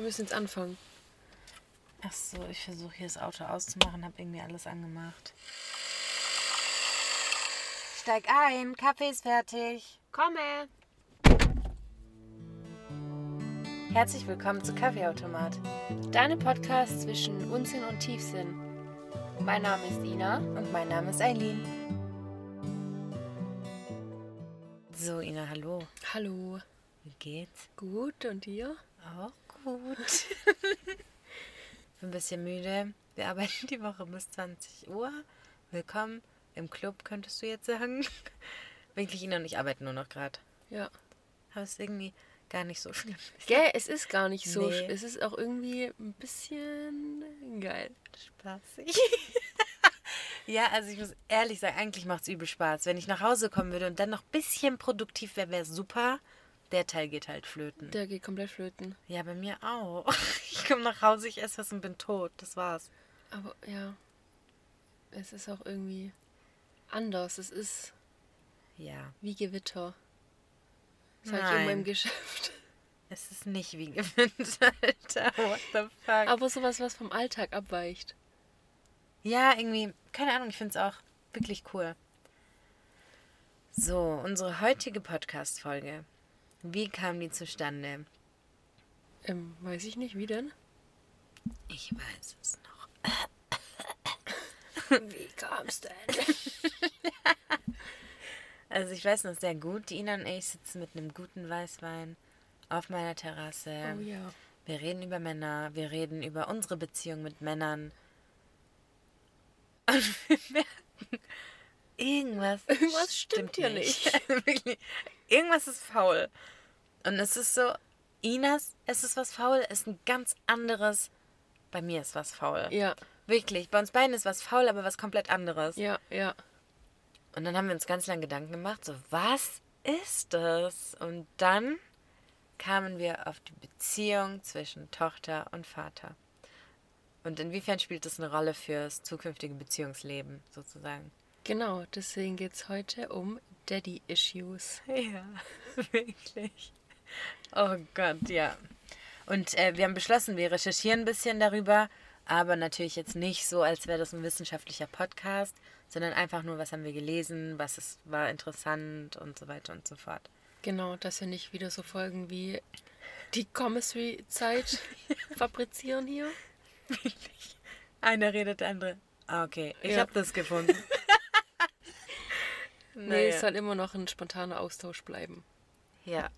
Wir müssen jetzt anfangen. Ach so, ich versuche hier das Auto auszumachen, habe irgendwie alles angemacht. Steig ein, Kaffee ist fertig. Komme! Herzlich willkommen zu Kaffeeautomat. Deine Podcast zwischen Unsinn und Tiefsinn. Mein Name ist Ina. Und mein Name ist Eileen. So, Ina, hallo. Hallo. Wie geht's? Gut, und dir? Auch gut. bin ein bisschen müde. Wir arbeiten die Woche bis 20 Uhr. Willkommen im Club, könntest du jetzt sagen. Wirklich, Ina und ich arbeiten nur noch gerade. Ja. Aber es ist irgendwie gar nicht so schlimm. Gell, es ist gar nicht so. Nee. Es ist auch irgendwie ein bisschen geil. Spaßig. ja, also ich muss ehrlich sagen, eigentlich macht es übel Spaß. Wenn ich nach Hause kommen würde und dann noch ein bisschen produktiv wäre, wäre super. Der Teil geht halt flöten. Der geht komplett flöten. Ja, bei mir auch. Ich komme nach Hause, ich esse was und bin tot. Das war's. Aber ja, es ist auch irgendwie anders. Es ist Ja. wie Gewitter. Sag ich immer Nein. im Geschäft. Es ist nicht wie gewinnt, Alter. What the fuck? Aber sowas, was vom Alltag abweicht. Ja, irgendwie, keine Ahnung, ich finde es auch wirklich cool. So, unsere heutige Podcast-Folge. Wie kam die zustande? Ähm, weiß ich nicht, wie denn? Ich weiß es noch. Wie kam's denn? Also ich weiß noch sehr gut, Ina und ich sitzen mit einem guten Weißwein auf meiner Terrasse. Oh ja. Wir reden über Männer, wir reden über unsere Beziehung mit Männern. Und wir merken, irgendwas, Irgendwas stimmt hier nicht. Wirklich, irgendwas ist faul. Und es ist so, Inas, es ist was faul, ist ein ganz anderes. Bei mir ist was faul. Ja, Wirklich, bei uns beiden ist was faul, aber was komplett anderes. ja, ja. Und dann haben wir uns ganz lange Gedanken gemacht, so, was ist das? Und dann kamen wir auf die Beziehung zwischen Tochter und Vater. Und inwiefern spielt das eine Rolle fürs zukünftige Beziehungsleben, sozusagen? Genau, deswegen geht's heute um Daddy Issues. Ja, wirklich. Oh Gott, ja. Und äh, wir haben beschlossen, wir recherchieren ein bisschen darüber, aber natürlich jetzt nicht so, als wäre das ein wissenschaftlicher Podcast, sondern einfach nur, was haben wir gelesen, was ist, war interessant und so weiter und so fort. Genau, dass wir nicht wieder so Folgen wie die Commissary-Zeit fabrizieren hier. Einer redet, der andere. Ah, okay, ich Ja. habe das gefunden. Nee, Naja. es soll immer noch ein spontaner Austausch bleiben. Ja,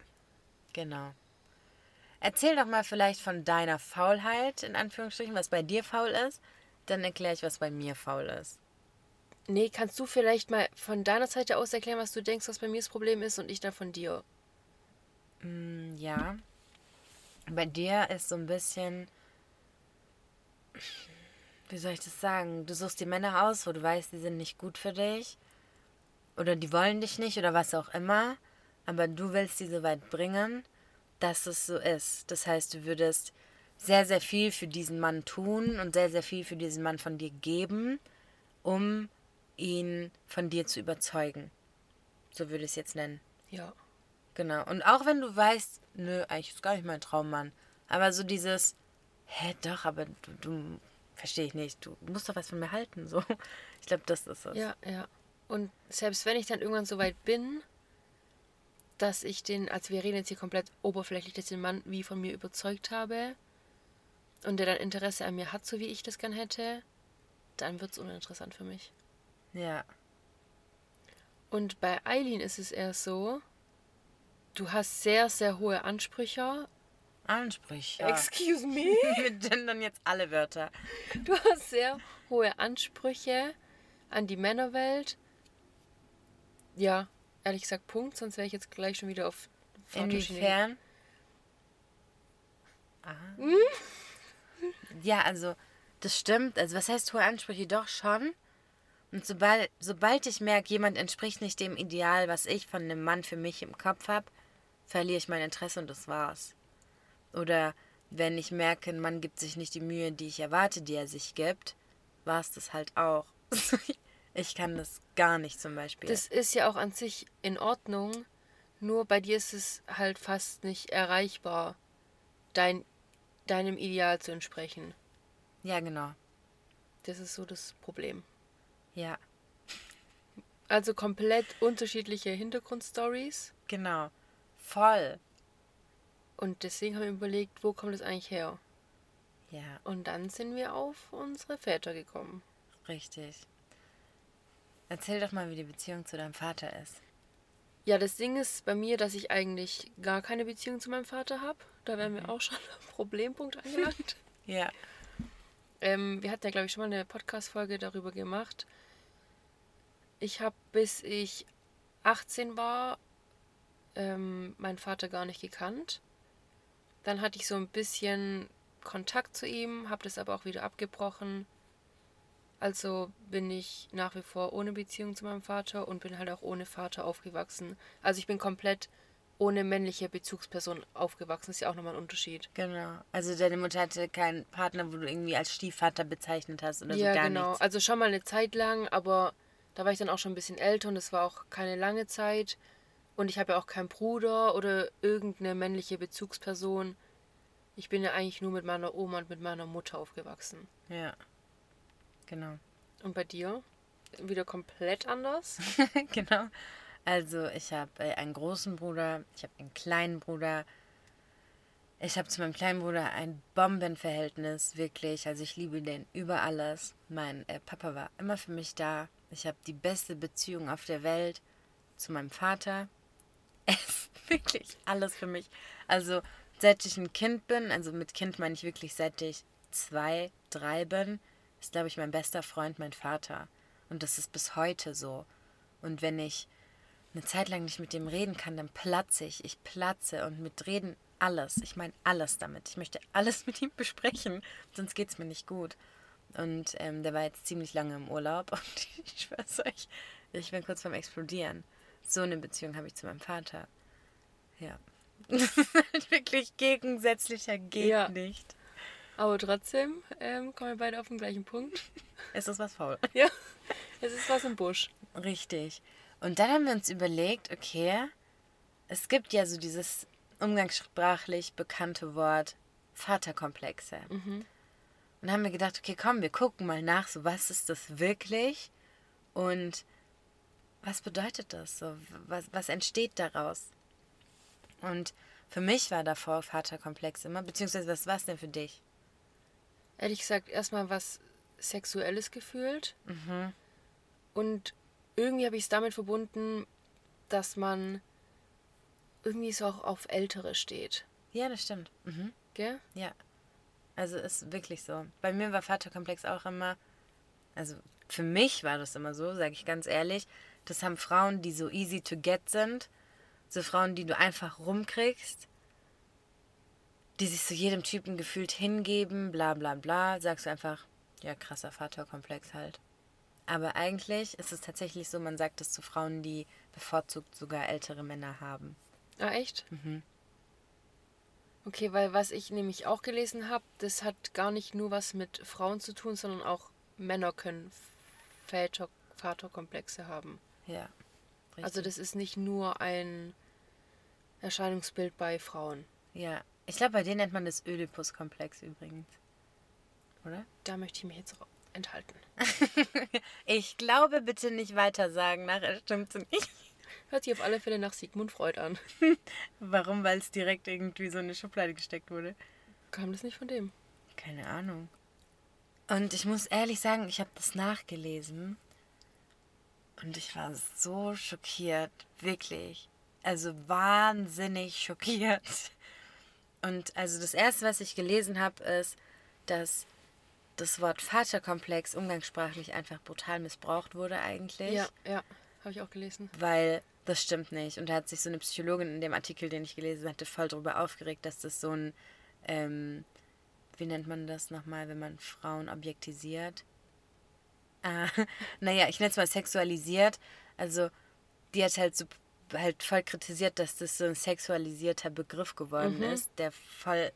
genau. Erzähl doch mal vielleicht von deiner Faulheit, in Anführungsstrichen, was bei dir faul ist. Dann erkläre ich, was bei mir faul ist. Nee, kannst du vielleicht mal von deiner Seite aus erklären, was du denkst, was bei mir das Problem ist und ich dann von dir? Mm, Ja. Bei dir ist so ein bisschen. Wie soll ich das sagen? Du suchst die Männer aus, wo du weißt, die sind nicht gut für dich. Oder die wollen dich nicht oder was auch immer. Aber du willst sie so weit bringen, dass es so ist. Das heißt, du würdest sehr, sehr viel für diesen Mann tun und sehr, sehr viel für diesen Mann von dir geben, um ihn von dir zu überzeugen. So würde ich es jetzt nennen. Ja. Genau. Und auch wenn du weißt, nö, eigentlich ist gar nicht mein Traummann. Aber so dieses, hä, doch, aber du, du verstehe ich nicht. Du musst doch was von mir halten. So. Ich glaube, das ist es. Ja, ja. Und selbst wenn ich dann irgendwann so weit bin, dass ich den, also wir reden jetzt hier komplett oberflächlich, dass ich den Mann wie von mir überzeugt habe und der dann Interesse an mir hat, so wie ich das gern hätte, dann wird es uninteressant für mich. Ja. Und bei Eileen ist es eher so, du hast sehr, sehr hohe Ansprüche. Ansprüche. Excuse me? Wir gendern jetzt alle Wörter. Du hast sehr hohe Ansprüche an die Männerwelt. Ja, ehrlich gesagt, Punkt, sonst wäre ich jetzt gleich schon wieder auf. Inwiefern? Ah. Ja, also, das stimmt. Also, was heißt hohe Ansprüche? Doch schon. Und sobald, sobald ich merke, jemand entspricht nicht dem Ideal, was ich von einem Mann für mich im Kopf habe, verliere ich mein Interesse und das war's. Oder wenn ich merke, ein Mann gibt sich nicht die Mühe, die ich erwarte, die er sich gibt, war es das halt auch. Ich kann das gar nicht zum Beispiel. Das ist ja auch an sich in Ordnung, nur bei dir ist es halt fast nicht erreichbar, dein deinem Ideal zu entsprechen. Ja, genau. Das ist so das Problem. Ja, Also komplett unterschiedliche Hintergrundstories. genau. Voll. Und deswegen haben wir überlegt, wo kommt das eigentlich her? Ja, Und dann sind wir auf unsere Väter gekommen. richtig. Erzähl doch mal, wie die Beziehung zu deinem Vater ist. Ja, das Ding ist bei mir, dass ich eigentlich gar keine Beziehung zu meinem Vater habe. Da wären wir auch schon am Problempunkt angelangt. Ja. ähm, wir hatten ja, glaube ich, schon mal eine Podcast-Folge darüber gemacht. Ich habe, bis ich 18 war, ähm, meinen Vater gar nicht gekannt. Dann hatte ich so ein bisschen Kontakt zu ihm, habe das aber auch wieder abgebrochen. Also bin ich nach wie vor ohne Beziehung zu meinem Vater und bin halt auch ohne Vater aufgewachsen. Also ich bin komplett ohne männliche Bezugsperson aufgewachsen. Ist ja auch nochmal ein Unterschied. Genau. Also deine Mutter hatte keinen Partner, wo du irgendwie als Stiefvater bezeichnet hast oder ja, so gar genau. nichts. Also schon mal eine Zeit lang, aber da war ich dann auch schon ein bisschen älter und es war auch keine lange Zeit. Und ich habe ja auch keinen Bruder oder irgendeine männliche Bezugsperson. Ich bin ja eigentlich nur mit meiner Oma und mit meiner Mutter aufgewachsen. Ja. Genau. Und bei dir? Wieder komplett anders? genau. Also ich habe äh, einen großen Bruder, ich habe einen kleinen Bruder. Ich habe zu meinem kleinen Bruder ein Bombenverhältnis, wirklich. Also ich liebe den über alles. Mein äh, Papa war immer für mich da. Ich habe die beste Beziehung auf der Welt zu meinem Vater. Er ist wirklich alles für mich. Also seit ich ein Kind bin, also mit Kind meine ich wirklich seit ich zwei, drei bin, ist, glaube ich, mein bester Freund mein Vater. Und das ist bis heute so. Und wenn ich eine Zeit lang nicht mit dem reden kann, dann platze ich. Ich platze und mit Reden alles. Ich meine alles damit. Ich möchte alles mit ihm besprechen, sonst geht es mir nicht gut. Und ähm, der war jetzt ziemlich lange im Urlaub und ich schwör's euch, ich bin kurz vorm Explodieren. So eine Beziehung habe ich zu meinem Vater. Ja. Das ist halt wirklich gegensätzlicher geht Ja. nicht. Aber trotzdem ähm, kommen wir beide auf den gleichen Punkt. Es ist was faul. Ja, es ist was im Busch. Richtig. Und dann haben wir uns überlegt, okay, es gibt ja so dieses umgangssprachlich bekannte Wort Vaterkomplexe. Und dann haben wir gedacht, okay, komm, wir gucken mal nach, so was ist das wirklich und was bedeutet das so? Was, was entsteht daraus? Und für mich war davor Vaterkomplex immer, beziehungsweise was war es denn für dich? Ehrlich gesagt, erstmal was Sexuelles gefühlt. Und irgendwie habe ich es damit verbunden, dass man irgendwie so auch auf Ältere steht. Ja, das stimmt. Mhm. Gell? Ja. Also ist wirklich so. Bei mir war Vaterkomplex auch immer, also für mich war das immer so, sage ich ganz ehrlich, das haben Frauen, die so easy to get sind, so Frauen, die du einfach rumkriegst, die sich zu jedem Typen gefühlt hingeben, bla bla bla, sagst du einfach, ja, krasser Vaterkomplex halt. Aber eigentlich ist es tatsächlich so, man sagt es zu Frauen, die bevorzugt sogar ältere Männer haben. Ah, echt? Mhm. Okay, weil was ich nämlich auch gelesen habe, das hat gar nicht nur was mit Frauen zu tun, sondern auch Männer können Väter, Vaterkomplexe haben. Ja. Also richtig. das ist nicht nur ein Erscheinungsbild bei Frauen. Ja, ich glaube, bei denen nennt man das Oedipus-Komplex übrigens. Oder? Da möchte ich mich jetzt auch enthalten. Ich glaube, bitte nicht weiter sagen, nachher stimmt's nicht. Hört sich auf alle Fälle nach Sigmund Freud an. Warum? Weil es direkt irgendwie so in eine Schublade gesteckt wurde. Kam das nicht von dem? Keine Ahnung. Und ich muss ehrlich sagen, ich habe das nachgelesen und ich war so schockiert, wirklich. Also wahnsinnig schockiert. Und also das erste, was ich gelesen habe, ist, dass das Wort Vaterkomplex umgangssprachlich einfach brutal missbraucht wurde eigentlich. Ja, ja, habe ich auch gelesen. Weil das stimmt nicht. Und da hat sich so eine Psychologin in dem Artikel, den ich gelesen hatte, voll darüber aufgeregt, dass das so ein, ähm, wie nennt man das nochmal, wenn man Frauen objektisiert? Ah, naja, ich nenne es mal sexualisiert. Also, die hat halt so halt voll kritisiert, dass das so ein sexualisierter Begriff geworden Mhm. ist, der voll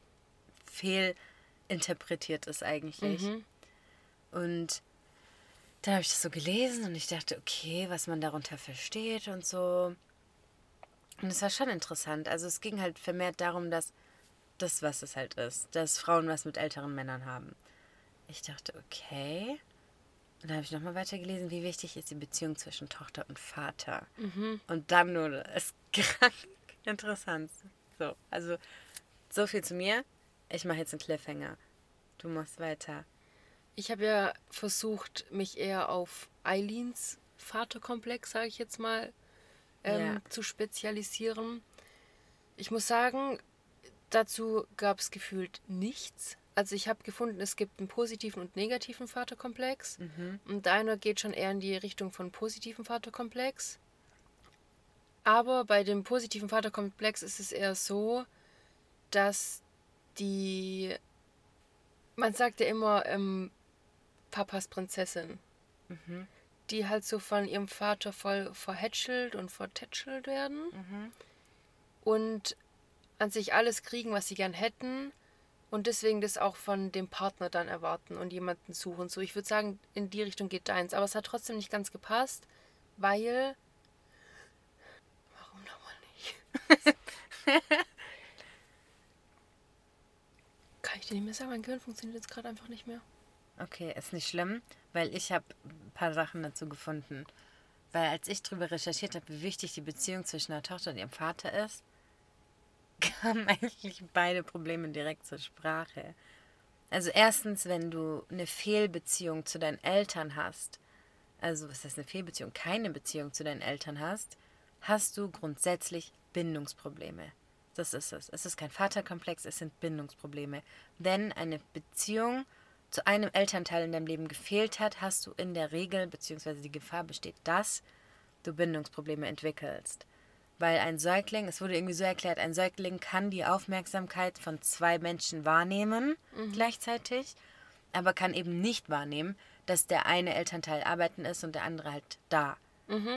fehlinterpretiert ist eigentlich. Mhm. Und dann habe ich das so gelesen und ich dachte, okay, was man darunter versteht und so. Und es war schon interessant. Also es ging halt vermehrt darum, dass das, was es halt ist, dass Frauen was mit älteren Männern haben. Ich dachte, okay. Und dann habe ich nochmal weitergelesen, wie wichtig ist die Beziehung zwischen Tochter und Vater. Und dann nur, das ist krank interessant. So, also so viel zu mir. Ich mache jetzt einen Cliffhanger. Du machst weiter. Ich habe ja versucht, mich eher auf Eileens Vaterkomplex, sage ich jetzt mal, ähm, Ja. zu spezialisieren. Ich muss sagen, dazu gab es gefühlt nichts. Also ich habe gefunden, es gibt einen positiven und negativen Vaterkomplex. Und deiner geht schon eher in die Richtung von positiven Vaterkomplex. Aber bei dem positiven Vaterkomplex ist es eher so, dass die, man sagt ja immer, ähm, Papas Prinzessin, die halt so von ihrem Vater voll verhätschelt und vertätschelt werden. Und an sich alles kriegen, was sie gern hätten und deswegen das auch von dem Partner dann erwarten und jemanden suchen. So, ich würde sagen, in die Richtung geht deins, aber es hat trotzdem nicht ganz gepasst, weil. Warum nochmal nicht? Kann ich dir nicht mehr sagen, mein Gehirn funktioniert jetzt gerade einfach nicht mehr. Okay, ist nicht schlimm, weil ich habe ein paar Sachen dazu gefunden. Weil als ich darüber recherchiert habe, wie wichtig die Beziehung zwischen der Tochter und ihrem Vater ist, kamen eigentlich beide Probleme direkt zur Sprache. Also erstens, wenn du eine Fehlbeziehung zu deinen Eltern hast, also was heißt eine Fehlbeziehung, keine Beziehung zu deinen Eltern hast, hast du grundsätzlich Bindungsprobleme. Das ist es. Es ist kein Vaterkomplex, es sind Bindungsprobleme. Wenn eine Beziehung zu einem Elternteil in deinem Leben gefehlt hat, hast du in der Regel, beziehungsweise die Gefahr besteht, dass du Bindungsprobleme entwickelst. Weil ein Säugling, es wurde irgendwie so erklärt, ein Säugling kann die Aufmerksamkeit von zwei Menschen wahrnehmen gleichzeitig, aber kann eben nicht wahrnehmen, dass der eine Elternteil arbeiten ist und der andere halt da.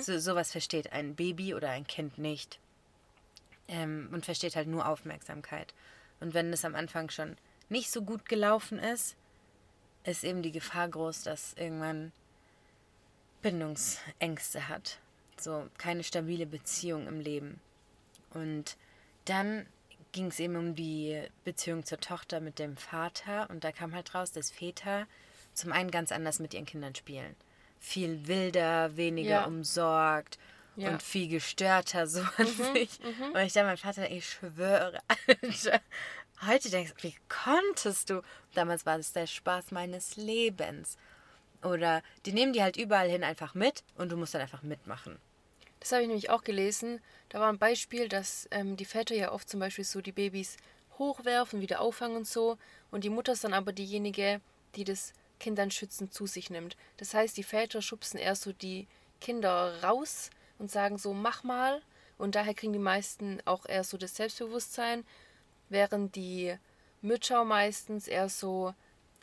So, sowas versteht ein Baby oder ein Kind nicht ähm, und versteht halt nur Aufmerksamkeit. Und wenn es am Anfang schon nicht so gut gelaufen ist, ist eben die Gefahr groß, dass irgendwann Bindungsängste hat. So keine stabile Beziehung im Leben. Und dann ging es eben um die Beziehung zur Tochter mit dem Vater und da kam halt raus, dass Väter zum einen ganz anders mit ihren Kindern spielen. Viel wilder, weniger Ja. umsorgt Ja. und viel gestörter so an sich. Und ich dachte, mein Vater, ich schwöre, Alter. Heute denkst du, wie konntest du? Damals war das der Spaß meines Lebens. Oder die nehmen die halt überall hin einfach mit und du musst dann einfach mitmachen. Das habe ich nämlich auch gelesen. Da war ein Beispiel, dass ähm, die Väter ja oft zum Beispiel so die Babys hochwerfen, wieder auffangen und so. Und die Mutter ist dann aber diejenige, die das Kind dann schützend zu sich nimmt. Das heißt, die Väter schubsen erst so die Kinder raus und sagen so, mach mal. Und daher kriegen die meisten auch eher so das Selbstbewusstsein, während die Mütter meistens eher so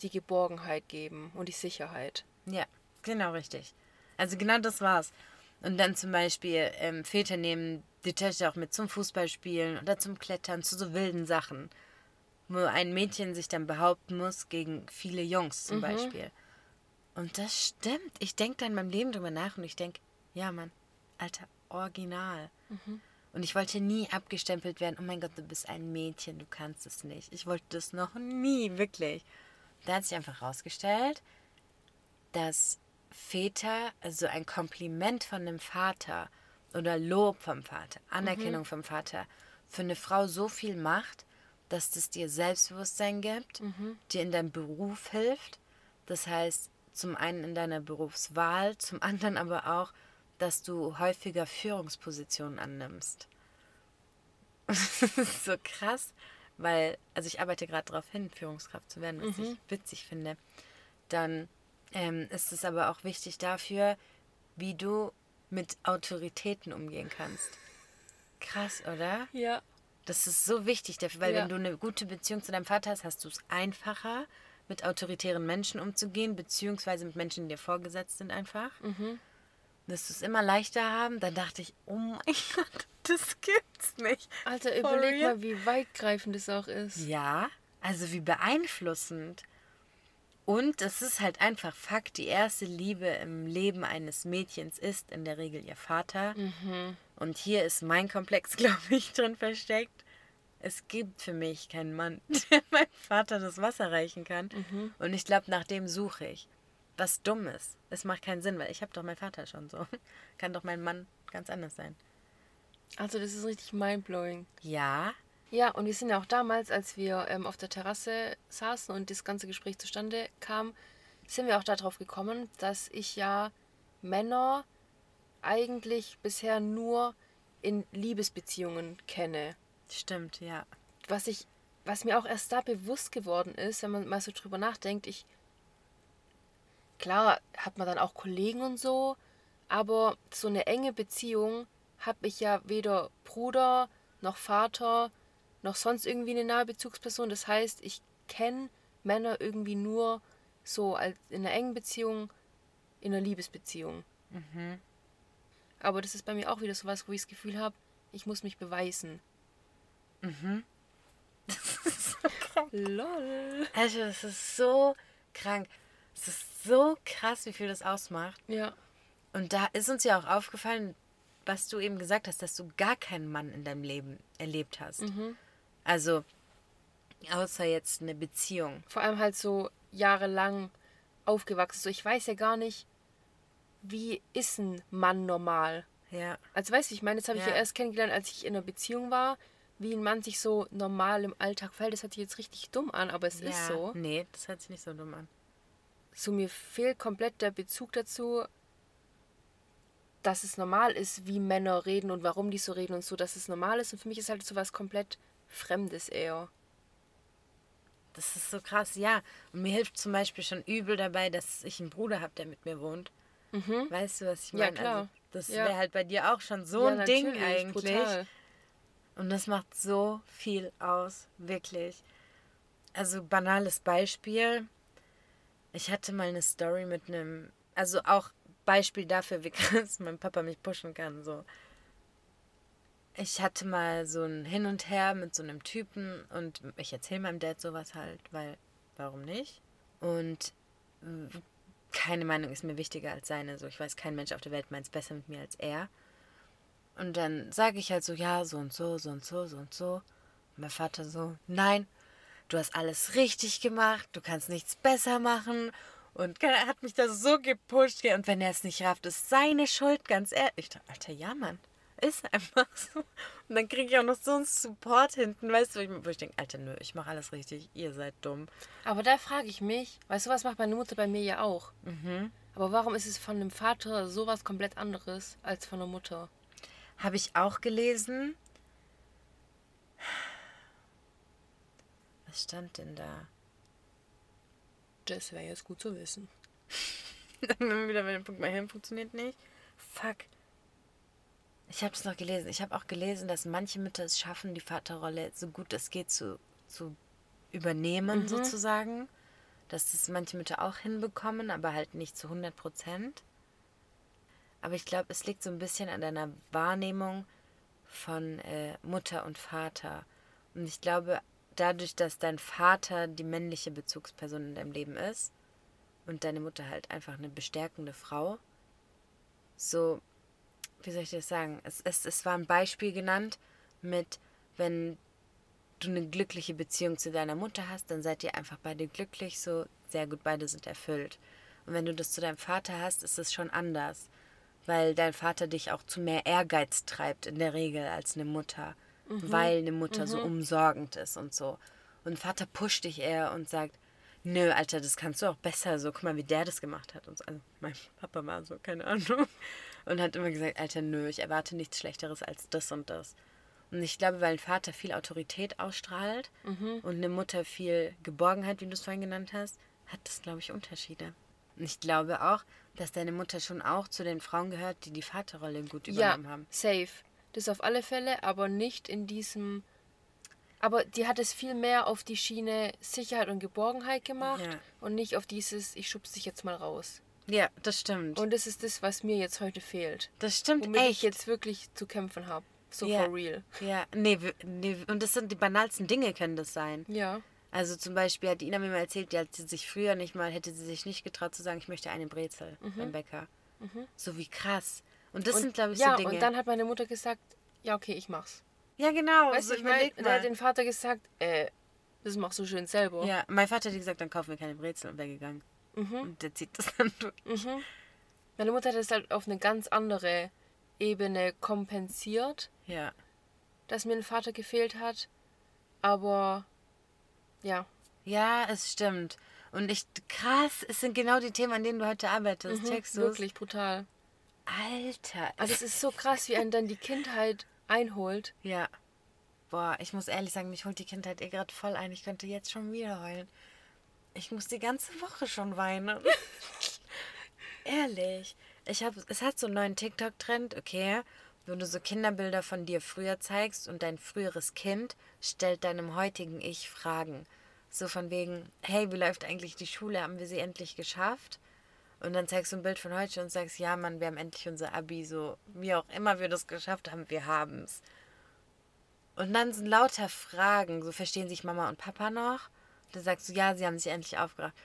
die Geborgenheit geben und die Sicherheit. Ja, genau richtig. Also genau das war's. Und dann zum Beispiel, ähm, Väter nehmen die Töchter auch mit zum Fußballspielen oder zum Klettern, zu so wilden Sachen. Wo ein Mädchen sich dann behaupten muss gegen viele Jungs zum Beispiel. Und das stimmt. Ich denke dann beim Leben drüber nach und ich denke, ja Mann, Alter, original. Und ich wollte nie abgestempelt werden, oh mein Gott, du bist ein Mädchen, du kannst es nicht. Ich wollte das noch nie, wirklich. Da hat sich einfach rausgestellt, dass Väter, also ein Kompliment von dem Vater oder Lob vom Vater, Anerkennung vom Vater, für eine Frau so viel macht, dass das dir Selbstbewusstsein gibt, dir in deinem Beruf hilft. Das heißt, zum einen in deiner Berufswahl, zum anderen aber auch, dass du häufiger Führungspositionen annimmst. Das ist so krass, weil, also ich arbeite gerade darauf hin, Führungskraft zu werden, was ich witzig finde. Dann ähm, ist es aber auch wichtig dafür, wie du mit Autoritäten umgehen kannst. Krass, oder? Ja. Das ist so wichtig dafür, weil Ja. wenn du eine gute Beziehung zu deinem Vater hast, hast du es einfacher, mit autoritären Menschen umzugehen, beziehungsweise mit Menschen, die dir vorgesetzt sind einfach. Mhm. Dass du es immer leichter haben. Dann dachte ich, oh mein Gott, das gibt's nicht. Alter, überleg mal, wie weitgreifend das auch ist. Ja, also wie beeinflussend. Und es ist halt einfach Fakt, die erste Liebe im Leben eines Mädchens ist in der Regel ihr Vater. Und hier ist mein Komplex, glaube ich, drin versteckt. es gibt für mich keinen Mann, der meinem Vater das Wasser reichen kann. Und ich glaube, nach dem suche ich. Was dumm ist. Es macht keinen Sinn, weil ich habe doch meinen Vater schon so. Kann doch mein Mann ganz anders sein. Also das ist richtig mindblowing. Ja, Ja, und wir sind ja auch damals, als wir ähm, auf der Terrasse saßen und das ganze Gespräch zustande kam, sind wir auch darauf gekommen, dass ich ja Männer eigentlich bisher nur in Liebesbeziehungen kenne. stimmt, ja. Was ich, was mir auch erst da bewusst geworden ist, wenn man mal so drüber nachdenkt, ich klar hat man dann auch Kollegen und so, aber so eine enge Beziehung habe ich ja weder Bruder noch Vater noch sonst irgendwie eine nahe Bezugsperson. Das heißt, ich kenne Männer irgendwie nur so als in einer engen Beziehung, in einer Liebesbeziehung. Aber das ist bei mir auch wieder sowas, wo ich das Gefühl habe, ich muss mich beweisen. Lol. Also, das ist so krank. Es ist so krass, wie viel das ausmacht. Ja. Und da ist uns ja auch aufgefallen, was du eben gesagt hast, dass du gar keinen Mann in deinem Leben erlebt hast. Also, außer jetzt eine Beziehung. Vor allem halt so jahrelang aufgewachsen. So, ich weiß ja gar nicht, wie ist ein Mann normal? Ja. Also weißt du, ich meine, das habe ich Ja. ja erst kennengelernt, als ich in einer Beziehung war, wie ein Mann sich so normal im Alltag verhält. Das hört sich jetzt richtig dumm an, aber es ja. ist so. Nee, das hört sich nicht so dumm an. So mir fehlt komplett der Bezug dazu, dass es normal ist, wie Männer reden und warum die so reden und so, dass es normal ist. Und für mich ist halt so was komplett Fremdes eher. Das ist so krass, ja. Und mir hilft zum Beispiel schon übel dabei, dass ich einen Bruder habe, der mit mir wohnt. Weißt du, was ich Mhm. Ja, meine? klar. Also, das Ja. wäre halt bei dir auch schon so Ja, ein Ding eigentlich. brutal. Und das macht so viel aus, wirklich. Also banales Beispiel. Ich hatte mal eine Story mit einem, also auch Beispiel dafür, wie krass mein Papa mich pushen kann. So. Ich hatte mal so ein Hin und Her mit so einem Typen und ich erzähle meinem Dad sowas halt, weil warum nicht? Und keine Meinung ist mir wichtiger als seine. So, ich weiß, kein Mensch auf der Welt meint es besser mit mir als er. Und dann sage ich halt so, ja, so und so, so und so, so und so. Und mein Vater so, nein, du hast alles richtig gemacht, du kannst nichts besser machen. Und er hat mich da so gepusht. Und wenn er es nicht rafft, ist seine Schuld, ganz ehrlich. Ich dachte, Alter, ja, Mann. Ist einfach so. Und dann kriege ich auch noch so einen Support hinten, weißt du, wo ich, denke, Alter, nö, ich mache alles richtig, ihr seid dumm. Aber da frage ich mich, weißt du, was macht meine Mutter bei mir ja auch? Mhm. Aber warum ist es von einem Vater sowas komplett anderes als von einer Mutter? Habe ich auch gelesen. Was stand denn da? Das wäre jetzt gut zu wissen. Dann wieder bei dem Punkt, mein Hirn funktioniert nicht. Fuck. Ich habe es noch gelesen. Ich habe auch gelesen, dass manche Mütter es schaffen, die Vaterrolle so gut es geht zu, zu übernehmen, sozusagen. Dass das manche Mütter auch hinbekommen, aber halt nicht zu 100 Prozent. Aber ich glaube, es liegt so ein bisschen an deiner Wahrnehmung von äh, Mutter und Vater. Und ich glaube, dadurch, dass dein Vater die männliche Bezugsperson in deinem Leben ist, und deine Mutter halt einfach eine bestärkende Frau. So, wie soll ich das sagen? Es, es, es war ein Beispiel genannt mit, wenn du eine glückliche Beziehung zu deiner Mutter hast, dann seid ihr einfach beide glücklich, so sehr gut, beide sind erfüllt. Und wenn du das zu deinem Vater hast, ist es schon anders, weil dein Vater dich auch zu mehr Ehrgeiz treibt in der Regel als eine Mutter, weil eine Mutter so umsorgend ist und so. Und ein Vater pusht dich eher und sagt, nö, Alter, das kannst du auch besser, so, guck mal, wie der das gemacht hat. Und so. Also, mein Papa war so, keine Ahnung. Und hat immer gesagt, Alter, nö, ich erwarte nichts Schlechteres als das und das. Und ich glaube, weil ein Vater viel Autorität ausstrahlt und eine Mutter viel Geborgenheit, wie du es vorhin genannt hast, hat das, glaube ich, Unterschiede. Und ich glaube auch, dass deine Mutter schon auch zu den Frauen gehört, die die Vaterrolle gut Ja, übernommen haben. safe. Das auf alle Fälle, aber nicht in diesem. Aber die hat es viel mehr auf die Schiene Sicherheit und Geborgenheit gemacht Ja. und nicht auf dieses, ich schubse dich jetzt mal raus. Ja, das stimmt. Und das ist das, was mir jetzt heute fehlt. das stimmt Womit echt. ich jetzt wirklich zu kämpfen habe. So Ja. for real. Ja, nee, nee, und das sind die banalsten Dinge, können das sein. Ja. Also zum Beispiel hat Ina mir mal erzählt, die hat sie sich früher nicht mal, hätte sie sich nicht getraut zu sagen, ich möchte eine Brezel beim Bäcker. So wie krass. Und das und, sind, glaube ich, ja, so Dinge. und dann hat meine Mutter gesagt, ja, okay, ich mach's. Ja, genau. Weißt so du, ich meine, da hat den Vater gesagt, äh, das machst du schön selber. Ja, mein Vater hat gesagt, dann kaufen wir keine Brezel und wäre gegangen. Und der zieht das dann durch. Mhm. Meine Mutter hat es halt auf eine ganz andere Ebene kompensiert, Ja. dass mir ein Vater gefehlt hat. Aber ja, Ja, es stimmt. Und ich, krass, es sind genau die Themen, an denen du heute arbeitest. mhm, Checkst du wirklich brutal. Alter. Also es ist so krass, wie einen dann die Kindheit einholt. Ja. Boah, ich muss ehrlich sagen, mich holt die Kindheit eh gerade voll ein. Ich könnte jetzt schon wieder heulen. Ich muss die ganze Woche schon weinen. ehrlich. Ich hab, es hat so einen neuen TikTok-Trend, okay, wo du so Kinderbilder von dir früher zeigst und dein früheres Kind stellt deinem heutigen Ich Fragen. So von wegen, hey, wie läuft eigentlich die Schule? Haben wir sie endlich geschafft? Und dann zeigst du ein Bild von heute und sagst, ja, Mann, wir haben endlich unser Abi. So, wie auch immer wir das geschafft haben, wir haben's. Und dann sind lauter Fragen, so verstehen sich Mama und Papa noch? Da sagst du, ja, sie haben sich endlich aufgerafft.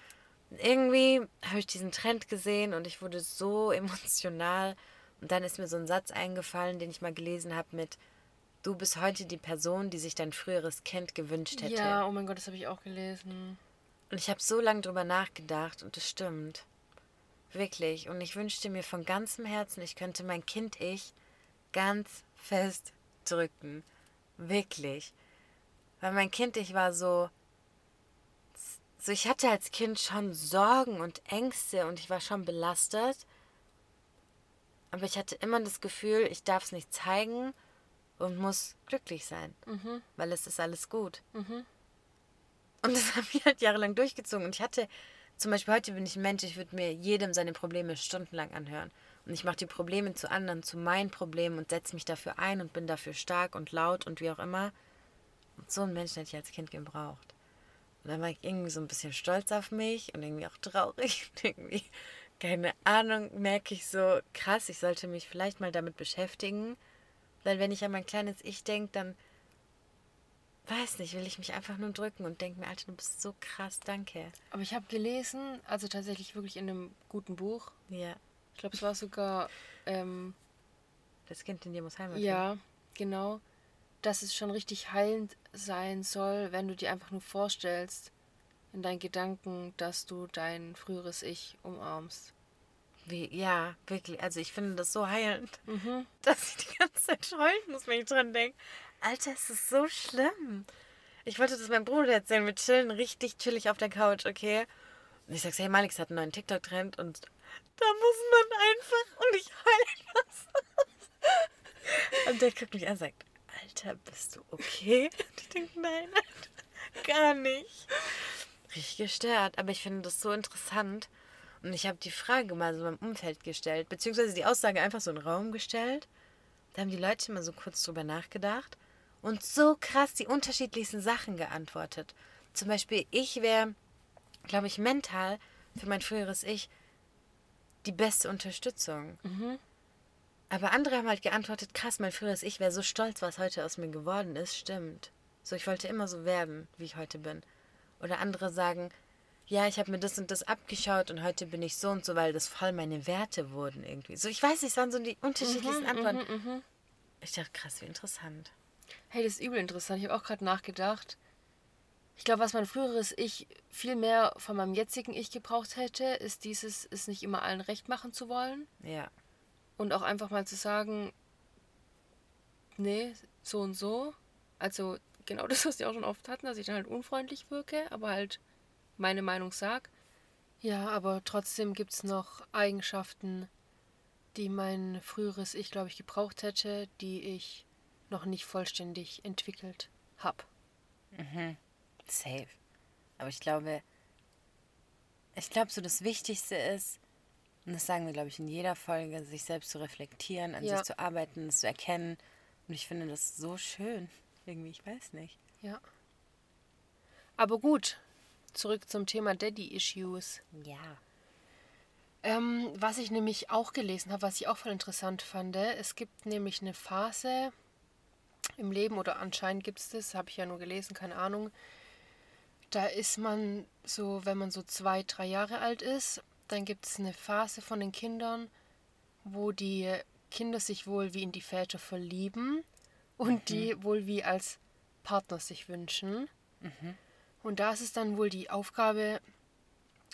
Und irgendwie habe ich diesen Trend gesehen und ich wurde so emotional. Und dann ist mir so ein Satz eingefallen, den ich mal gelesen habe mit, du bist heute die Person, die sich dein früheres Kind gewünscht hätte. Ja, oh mein Gott, das habe ich auch gelesen. Und ich habe so lange drüber nachgedacht und es stimmt. Wirklich. Und ich wünschte mir von ganzem Herzen, ich könnte mein Kind-Ich ganz fest drücken. Wirklich. Weil mein Kind-Ich war so. So, ich hatte als Kind schon Sorgen und Ängste und ich war schon belastet. Aber ich hatte immer das Gefühl, ich darf es nicht zeigen und muss glücklich sein. Weil es ist alles gut. Und das habe ich halt jahrelang durchgezogen. Und ich hatte, zum Beispiel heute bin ich ein Mensch, ich würde mir jedem seine Probleme stundenlang anhören. Und ich mache die Probleme zu anderen, zu meinen Problemen und setze mich dafür ein und bin dafür stark und laut und wie auch immer. Und so einen Menschen hätte ich als Kind gebraucht. Und dann war ich irgendwie so ein bisschen stolz auf mich und irgendwie auch traurig. Und irgendwie, keine Ahnung, merke ich so, krass, ich sollte mich vielleicht mal damit beschäftigen. Weil wenn ich an mein kleines Ich denke, dann weiß nicht, will ich mich einfach nur drücken und denke mir, Alter, du bist so krass, danke. Aber ich habe gelesen, also tatsächlich wirklich in einem guten Buch. Ja, Ich glaube, es war sogar, ähm, das Kind in dir muss Heimat ja, genau, dass es schon richtig heilend sein soll, wenn du dir einfach nur vorstellst, in deinen Gedanken, dass du dein früheres Ich umarmst. Wie, ja, wirklich. Also ich finde das so heilend, dass ich die ganze Zeit heulen muss, wenn ich dran denke. Alter, es ist so schlimm. Ich wollte das meinem Bruder erzählen. Wir chillen richtig chillig auf der Couch, okay? Und ich sag, hey Malix hat einen neuen TikTok-Trend und da muss man einfach und ich heule das. Und der guckt mich an und sagt, Alter, bist du okay? Und ich denke, nein, Alter, gar nicht. Richtig gestört, aber ich finde das so interessant. Und ich habe die Frage mal so im Umfeld gestellt, beziehungsweise die Aussage einfach so in den Raum gestellt. Da haben die Leute mal so kurz drüber nachgedacht und so krass die unterschiedlichsten Sachen geantwortet. Zum Beispiel, ich wäre, glaube ich, mental für mein früheres Ich die beste Unterstützung. Aber andere haben halt geantwortet, krass, mein früheres Ich wäre so stolz, was heute aus mir geworden ist. Stimmt. So, ich wollte immer so werden, wie ich heute bin. Oder andere sagen, ja, ich habe mir das und das abgeschaut und heute bin ich so und so, weil das voll meine Werte wurden irgendwie. So, ich weiß nicht, es waren so die unterschiedlichsten Antworten. Ich dachte, krass, wie interessant. Hey, das ist übel interessant. Ich habe auch gerade nachgedacht. Ich glaube, was mein früheres Ich viel mehr von meinem jetzigen Ich gebraucht hätte, ist dieses, es nicht immer allen recht machen zu wollen. Ja. Und auch einfach mal zu sagen, nee, so und so. Also genau das, was die auch schon oft hatten, dass ich dann halt unfreundlich wirke, aber halt meine Meinung sag. Ja, aber trotzdem gibt es noch Eigenschaften, die mein früheres Ich, glaube ich, gebraucht hätte, die ich noch nicht vollständig entwickelt habe. Safe. Aber ich glaube, ich glaube, so das Wichtigste ist, und das sagen wir, glaube ich, in jeder Folge, sich selbst zu reflektieren, an Ja. sich zu arbeiten, es zu erkennen. Und ich finde das so schön. Irgendwie, ich weiß nicht. Ja. Aber gut, zurück zum Thema Daddy-Issues. Ja. Ähm, was ich nämlich auch gelesen habe, was ich auch voll interessant fand, es gibt nämlich eine Phase im Leben, oder anscheinend gibt es das, habe ich ja nur gelesen, keine Ahnung. Da ist man so, wenn man so zwei, drei Jahre alt ist, dann gibt es eine Phase von den Kindern, wo die Kinder sich wohl wie in die Väter verlieben und die wohl wie als Partner sich wünschen. Und da ist es dann wohl die Aufgabe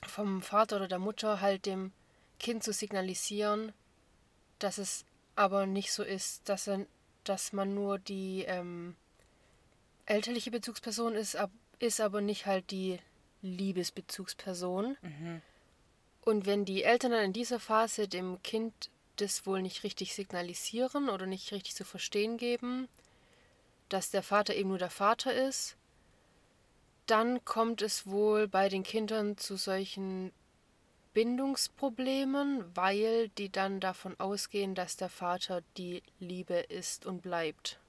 vom Vater oder der Mutter halt dem Kind zu signalisieren, dass es aber nicht so ist, dass, er, dass man nur die ähm, elterliche Bezugsperson ist, ab, ist aber nicht halt die Liebesbezugsperson. Und wenn die Eltern dann in dieser Phase dem Kind das wohl nicht richtig signalisieren oder nicht richtig zu verstehen geben, dass der Vater eben nur der Vater ist, dann kommt es wohl bei den Kindern zu solchen Bindungsproblemen, weil die dann davon ausgehen, dass der Vater die Liebe ist und bleibt.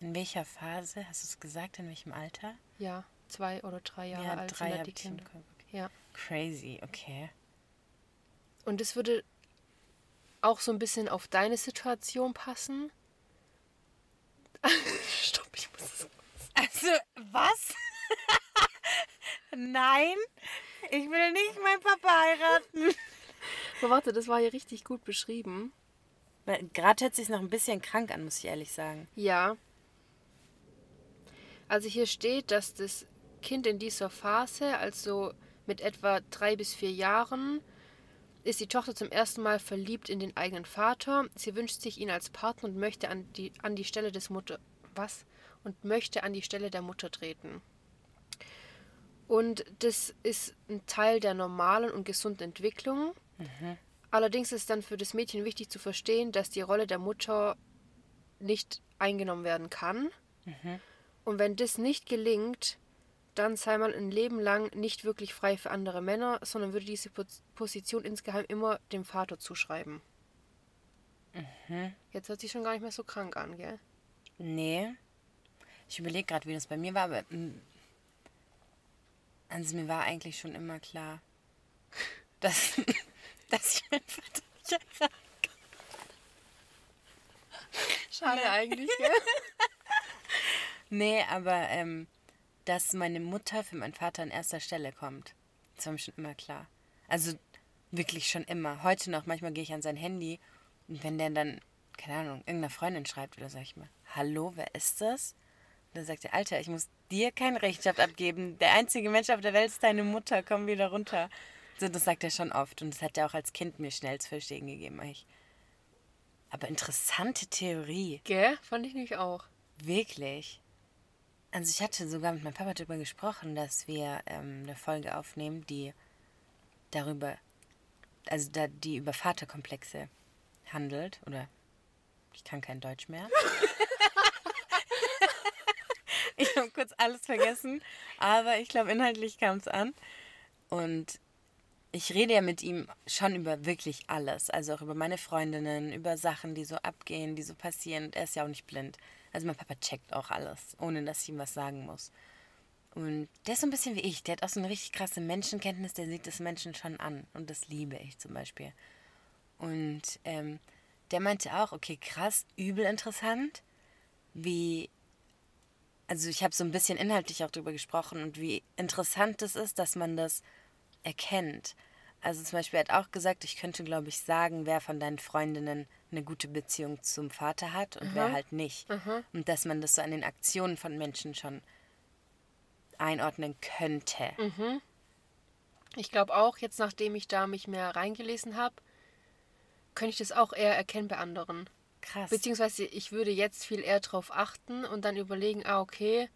In welcher Phase? Hast du es gesagt? In welchem Alter? Ja, zwei oder drei Jahre ja, alt drei sind die Kinder. Ja. Crazy, okay. Und es würde auch so ein bisschen auf deine Situation passen. Stopp, ich muss es. Also, was? Nein, ich will nicht meinen Papa heiraten. Aber warte, das war hier richtig gut beschrieben. Gerade hört sich noch ein bisschen krank an, muss ich ehrlich sagen. Ja. Also hier steht, dass das Kind in dieser Phase, also mit etwa drei bis vier Jahren, ist die Tochter zum ersten Mal verliebt in den eigenen Vater. Sie wünscht sich ihn als Partner und möchte an die, an die Stelle des Mutter. Was? Und möchte an die Stelle der Mutter treten. Und das ist ein Teil der normalen und gesunden Entwicklung. Allerdings ist dann für das Mädchen wichtig zu verstehen, dass die Rolle der Mutter nicht eingenommen werden kann. Und wenn das nicht gelingt, dann sei man ein Leben lang nicht wirklich frei für andere Männer, sondern würde diese Pos- Position insgeheim immer dem Vater zuschreiben. Jetzt hört sich schon gar nicht mehr so krank an, gell? Nee. Ich überlege gerade, wie das bei mir war, aber. mm, Also, mir war eigentlich schon immer klar, dass, dass ich meinen Vater nicht heirate. Schade eigentlich, gell? Nee, aber ähm, dass meine Mutter für meinen Vater an erster Stelle kommt. Das war mir schon immer klar. Also wirklich schon immer. Heute noch, manchmal gehe ich an sein Handy und wenn der dann, keine Ahnung, irgendeiner Freundin schreibt oder sag ich mal, hallo, wer ist das? Und dann sagt er, Alter, ich muss dir keine Rechenschaft abgeben. Der einzige Mensch auf der Welt ist deine Mutter, komm wieder runter. So, das sagt er schon oft und das hat er auch als Kind mir schnell zu verstehen gegeben. Ich. Aber interessante Theorie. Gell? Fand ich nämlich auch. Wirklich. Also ich hatte sogar mit meinem Papa darüber gesprochen, dass wir ähm, eine Folge aufnehmen, die darüber, also da, die über Vaterkomplexe handelt. Oder ich kann kein Deutsch mehr. ich habe kurz alles vergessen, aber ich glaube, inhaltlich kam es an. Und ich rede ja mit ihm schon über wirklich alles. Also auch über meine Freundinnen, über Sachen, die so abgehen, die so passieren. Er ist ja auch nicht blind. Also mein Papa checkt auch alles, ohne dass ich ihm was sagen muss. Und der ist so ein bisschen wie ich. Der hat auch so eine richtig krasse Menschenkenntnis. Der sieht das Menschen schon an. Und das liebe ich zum Beispiel. Und ähm, der meinte auch, okay, krass, übel interessant, wie also ich habe so ein bisschen inhaltlich auch darüber gesprochen und wie interessant es ist, dass man das erkennt. Also zum Beispiel er hat auch gesagt, ich könnte, glaube ich, sagen, wer von deinen Freundinnen eine gute Beziehung zum Vater hat und wer halt nicht. Und dass man das so an den Aktionen von Menschen schon einordnen könnte. Ich glaube auch, jetzt nachdem ich da mich mehr reingelesen habe, könnte ich das auch eher erkennen bei anderen. Krass. Beziehungsweise ich würde jetzt viel eher drauf achten und dann überlegen, ah, okay,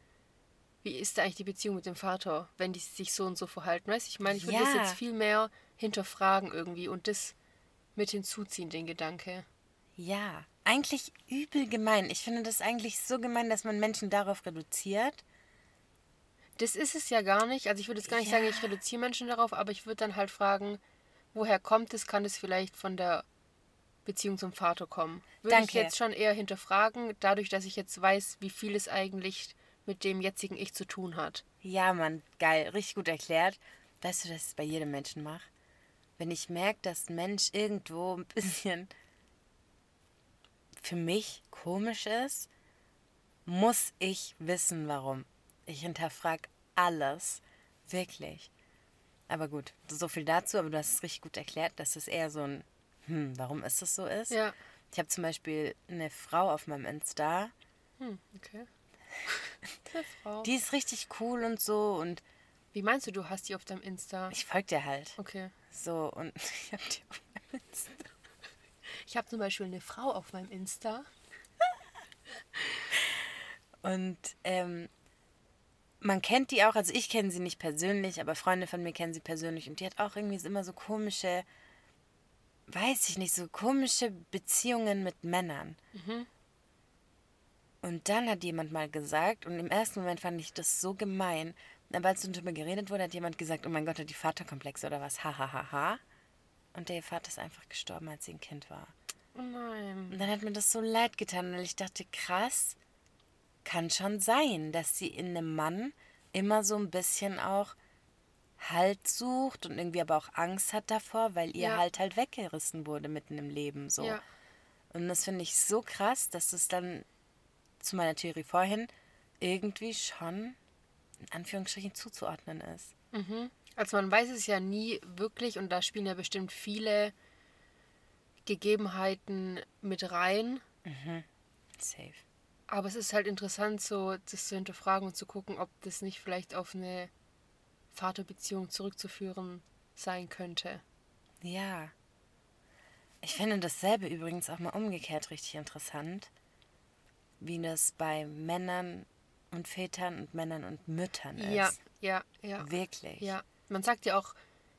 wie ist da eigentlich die Beziehung mit dem Vater, wenn die sich so und so verhalten? Weißt du, ich meine, ich würde das Ja. jetzt viel mehr hinterfragen irgendwie und das mit hinzuziehen, den Gedanke. Ja, eigentlich übel gemein. Ich finde das eigentlich so gemein, dass man Menschen darauf reduziert. Das ist es ja gar nicht. Also ich würde jetzt gar nicht Ja. sagen, ich reduziere Menschen darauf, aber ich würde dann halt fragen, woher kommt es? Kann es vielleicht von der Beziehung zum Vater kommen? Würde ich Danke. jetzt schon eher hinterfragen, dadurch, dass ich jetzt weiß, wie viel es eigentlich mit dem jetzigen Ich zu tun hat. Ja, Mann, geil, richtig gut erklärt. Weißt du, dass ich es bei jedem Menschen mache? Wenn ich merke, dass ein Mensch irgendwo ein bisschen für mich komisch ist, muss ich wissen, warum. Ich hinterfrage alles. Wirklich. Aber gut, so viel dazu, aber du hast es richtig gut erklärt, dass es eher so ein, hm, warum ist das so ist. Ja. Ich habe zum Beispiel eine Frau auf meinem Insta, Hm, okay. Eine Frau. Die ist richtig cool und so und Wie meinst du, du hast die auf deinem Insta? ich folge dir halt. Okay. So und ich hab die auf meinem Insta. Ich habe zum Beispiel eine Frau auf meinem Insta. Und ähm, man kennt die auch, also ich kenne sie nicht persönlich, aber Freunde von mir kennen sie persönlich und die hat auch irgendwie immer so komische, weiß ich nicht, so komische Beziehungen mit Männern. Und dann hat jemand mal gesagt, und im ersten Moment fand ich das so gemein, aber als darüber geredet wurde, hat jemand gesagt, oh mein Gott, hat die Vaterkomplexe oder was, ha, ha, ha, ha. Und der Vater ist einfach gestorben, als sie ein Kind war. Oh nein. Und dann hat mir das so leid getan, weil ich dachte, krass, kann schon sein, dass sie in einem Mann immer so ein bisschen auch Halt sucht und irgendwie aber auch Angst hat davor, weil ihr Ja. Halt halt weggerissen wurde mitten im Leben so. Ja. Und das finde ich so krass, dass es dann zu meiner Theorie vorhin irgendwie schon in Anführungsstrichen zuzuordnen ist. Also man weiß es ja nie wirklich und da spielen ja bestimmt viele Gegebenheiten mit rein. Safe. Aber es ist halt interessant, so das zu hinterfragen und zu gucken, ob das nicht vielleicht auf eine Vaterbeziehung zurückzuführen sein könnte. Ja. Ich finde dasselbe übrigens auch mal umgekehrt richtig interessant, wie das bei Männern und Vätern und Männern und Müttern ist. Ja, ja, ja. Wirklich. Ja. Man sagt ja auch,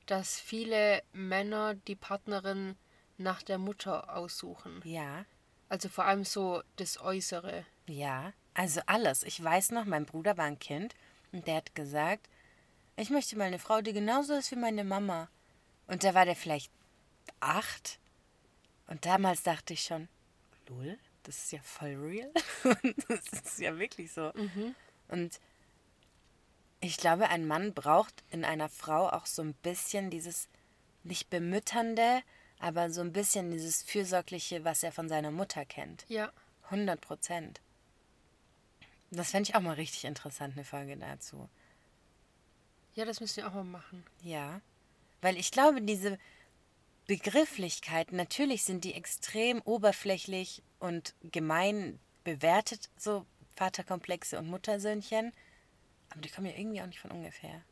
dass viele Männer die Partnerin nach der Mutter aussuchen. Ja, Also vor allem so das Äußere. ja. Also alles. Ich weiß noch, mein Bruder war ein Kind und der hat gesagt, ich möchte mal eine Frau, die genauso ist wie meine Mama. Und da war der vielleicht acht. Und damals dachte ich schon, lol, das ist ja voll real. das ist ja wirklich so. Und ich glaube, ein Mann braucht in einer Frau auch so ein bisschen dieses nicht bemütternde, aber so ein bisschen dieses fürsorgliche, was er von seiner Mutter kennt. Ja. 100 Prozent. Das fände ich auch mal richtig interessant, eine Folge dazu. Ja, das müssen wir auch mal machen. Ja. Weil ich glaube, diese Begrifflichkeiten, natürlich sind die extrem oberflächlich und gemein bewertet, so Vaterkomplexe und Muttersöhnchen. Aber die kommen ja irgendwie auch nicht von ungefähr.